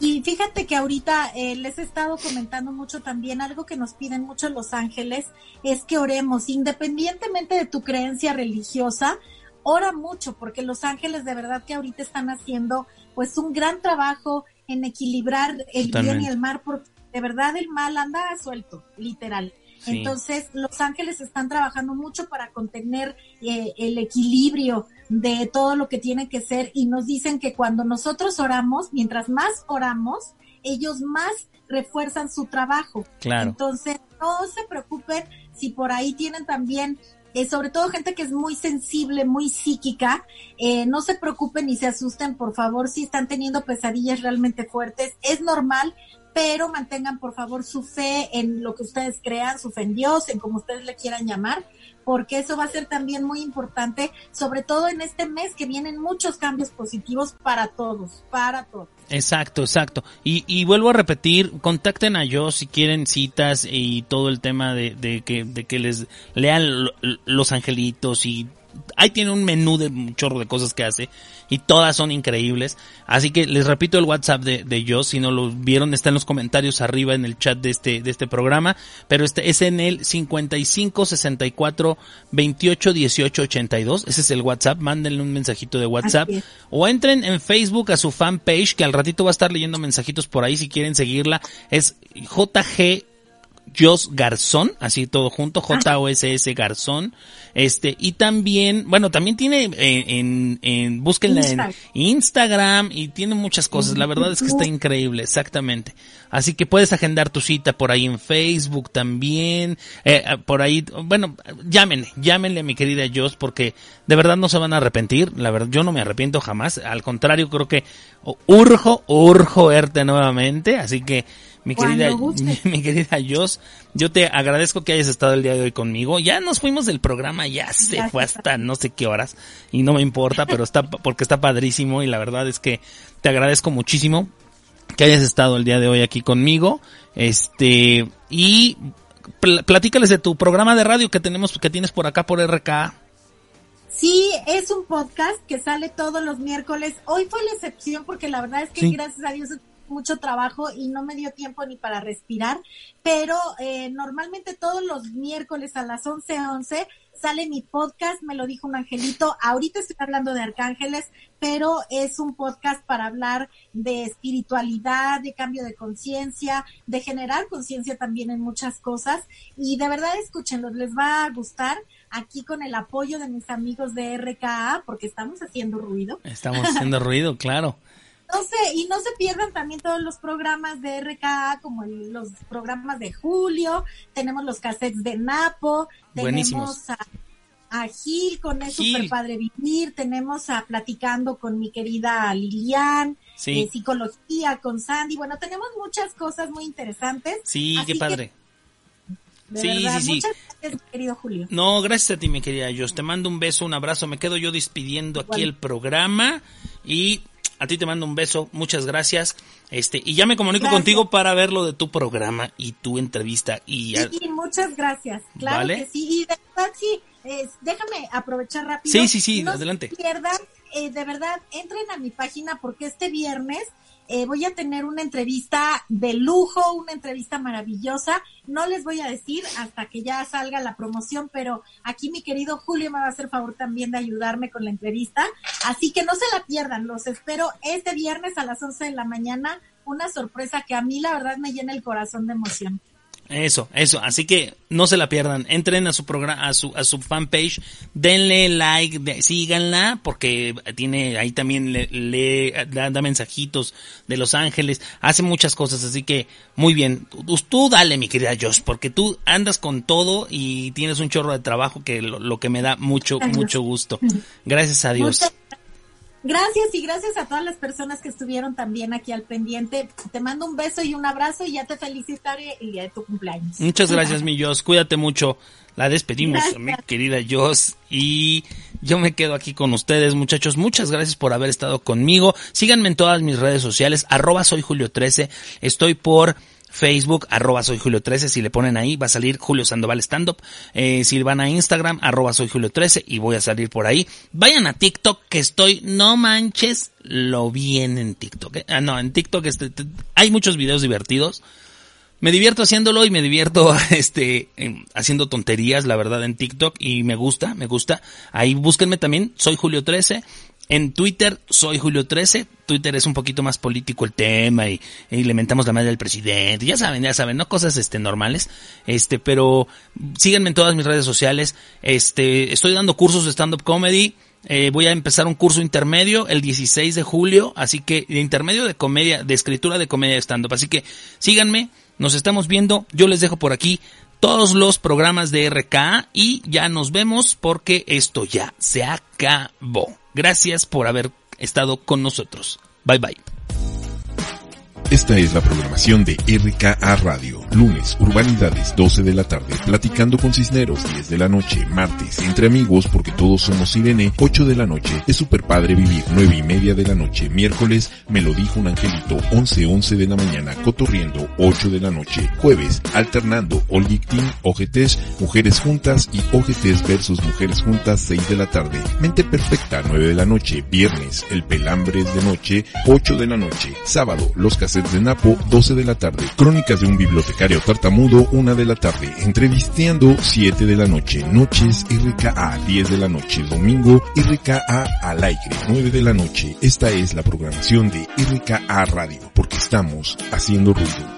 Y, fíjate que ahorita eh, les he estado comentando mucho también, algo que nos piden mucho Los Ángeles, es que oremos, independientemente de tu creencia religiosa, ora mucho, porque Los Ángeles de verdad que ahorita están haciendo pues un gran trabajo en equilibrar el bien y el mal, porque de verdad el mal anda suelto, literal. Entonces, Los Ángeles están trabajando mucho para contener eh, el equilibrio de todo lo que tiene que ser y nos dicen que cuando nosotros oramos, mientras más oramos, ellos más refuerzan su trabajo. Claro. Entonces, no se preocupen si por ahí tienen también eh, sobre todo gente que es muy sensible, muy psíquica, eh, no se preocupen ni se asusten, por favor, si están teniendo pesadillas realmente fuertes, es normal, pero mantengan por favor su fe en lo que ustedes crean, su fe en Dios, en como ustedes le quieran llamar, porque eso va a ser también muy importante, sobre todo en este mes que vienen muchos cambios positivos para todos, para todos. Exacto, exacto. Y, y vuelvo a repetir, contacten a yo si quieren citas y todo el tema de, de que, de que les lean los angelitos y ahí tiene un menú de un chorro de cosas que hace y todas son increíbles. Así que les repito el WhatsApp de, de yo, si no lo vieron, está en los comentarios arriba en el chat de este, de este programa, pero este es en el 55 64 28 18 82. Ese es el WhatsApp, mándenle un mensajito de WhatsApp o entren en Facebook a su fanpage que al ratito va a estar leyendo mensajitos por ahí si quieren seguirla. Es JG Jos Garzón, así todo junto, J-O-S-S Garzón. Este, y también, bueno, también tiene eh, en, en, búsquenla en Instagram y tiene muchas cosas. La verdad es que está increíble, exactamente. Así que puedes agendar tu cita por ahí en Facebook también, eh, ah, por ahí, bueno, llámenle, llámenle a mi querida Jos porque de verdad no se van a arrepentir. La verdad, yo no me arrepiento jamás. Al contrario, creo que urjo, urjo verte nuevamente. Así que, mi querida, mi, querida Jos, yo te agradezco que hayas estado el día de hoy conmigo. Ya nos fuimos del programa, ya se fue hasta no sé qué horas y no me importa, pero está porque está padrísimo y la verdad es que te agradezco muchísimo que hayas estado el día de hoy aquí conmigo. Este y platícales de tu programa de radio que tenemos que tienes por acá por RK. Sí, es un podcast que sale todos los miércoles. Hoy fue la excepción porque la verdad es que gracias a Dios mucho trabajo y no me dio tiempo ni para respirar, pero eh, normalmente todos los miércoles a las 11:11 11, sale mi podcast, me lo dijo un angelito, ahorita estoy hablando de arcángeles, pero es un podcast para hablar de espiritualidad, de cambio de conciencia, de generar conciencia también en muchas cosas y de verdad escúchenlos, les va a gustar aquí con el apoyo de mis amigos de RKA porque estamos haciendo ruido. Estamos haciendo ruido, claro. No sé, y no se pierdan también todos los programas de RKA, como los programas de Julio, tenemos los cassettes de Napo, tenemos a, a, Gil con el Super Padre Vivir, tenemos a Platicando con mi querida Lilian, eh, Psicología con Sandy, bueno, tenemos muchas cosas muy interesantes. Sí, qué padre. sí, sí, sí. Muchas gracias, querido Julio. No, gracias a ti, mi querida Yo Te mando un beso, un abrazo. Me quedo yo despidiendo aquí el programa y a ti te mando un beso, muchas gracias. Este, y ya me comunico contigo para ver lo de tu programa y tu entrevista. Y Sí, muchas gracias. Claro que sí. Y de verdad, sí, déjame aprovechar rápido. Sí, sí, sí, adelante. pierdan, eh, de verdad, entren a mi página porque este viernes eh, voy a tener una entrevista de lujo, una entrevista maravillosa. No les voy a decir hasta que ya salga la promoción, pero aquí mi querido Julio me va a hacer favor también de ayudarme con la entrevista. Así que no se la pierdan, los espero este viernes a las 11 de la mañana. Una sorpresa que a mí la verdad me llena el corazón de emoción. Eso, eso. Así que no se la pierdan. Entren a su programa, a su, a su fanpage, denle like, síganla, porque tiene, ahí también le, le da, mensajitos de Los Ángeles, hace muchas cosas, así que muy bien. Tú, dale, mi querida Josh, porque tú andas con todo y tienes un chorro de trabajo que lo, que me da mucho, mucho gusto. Gracias a Dios. Gracias y gracias a todas las personas que estuvieron también aquí al pendiente. Te mando un beso y un abrazo y ya te felicitaré el día de tu cumpleaños. Muchas gracias, mi Jos. Cuídate mucho. La despedimos, mi querida Jos. Y yo me quedo aquí con ustedes, muchachos. Muchas gracias por haber estado conmigo. Síganme en todas mis redes sociales. Arroba soy Julio 13. Estoy por Facebook, arroba soy Julio 13, si le ponen ahí va a salir Julio Sandoval Stand Up, eh, si van a Instagram, arroba soy Julio 13 y voy a salir por ahí. Vayan a TikTok que estoy, no manches, lo bien en TikTok. Eh. Ah, no, en TikTok este, hay muchos videos divertidos. Me divierto haciéndolo y me divierto este haciendo tonterías, la verdad, en TikTok y me gusta, me gusta. Ahí búsquenme también, soy Julio 13 en Twitter soy Julio 13. Twitter es un poquito más político el tema y, le mentamos la madre del presidente. Ya saben, ya saben, no cosas este normales. Este, pero síganme en todas mis redes sociales. Este, estoy dando cursos de stand up comedy. Eh, voy a empezar un curso intermedio el 16 de julio, así que de intermedio de comedia, de escritura de comedia de stand up. Así que síganme, nos estamos viendo. Yo les dejo por aquí todos los programas de RK y ya nos vemos porque esto ya se acabó. Gracias por haber estado con nosotros. Bye bye. Esta es la programación de RKA Radio. Lunes, Urbanidades, 12 de la tarde, Platicando con Cisneros, 10 de la noche. Martes, Entre Amigos, porque todos somos Irene, 8 de la noche. Es super padre vivir, 9 y media de la noche. Miércoles, Me lo dijo un angelito, 11, 11 de la mañana. Cotorriendo, 8 de la noche. Jueves, Alternando, All Team, OGTs, Mujeres Juntas y OGTs versus Mujeres Juntas, 6 de la tarde. Mente Perfecta, 9 de la noche. Viernes, El Pelambres de noche, 8 de la noche. Sábado, Los De Napo, 12 de la tarde. Crónicas de un bibliotecario tartamudo, 1 de la tarde. Entrevisteando, 7 de la noche. Noches RKA, 10 de la noche. Domingo, RKA al aire, 9 de la noche. Esta es la programación de RKA Radio, porque estamos haciendo ruido.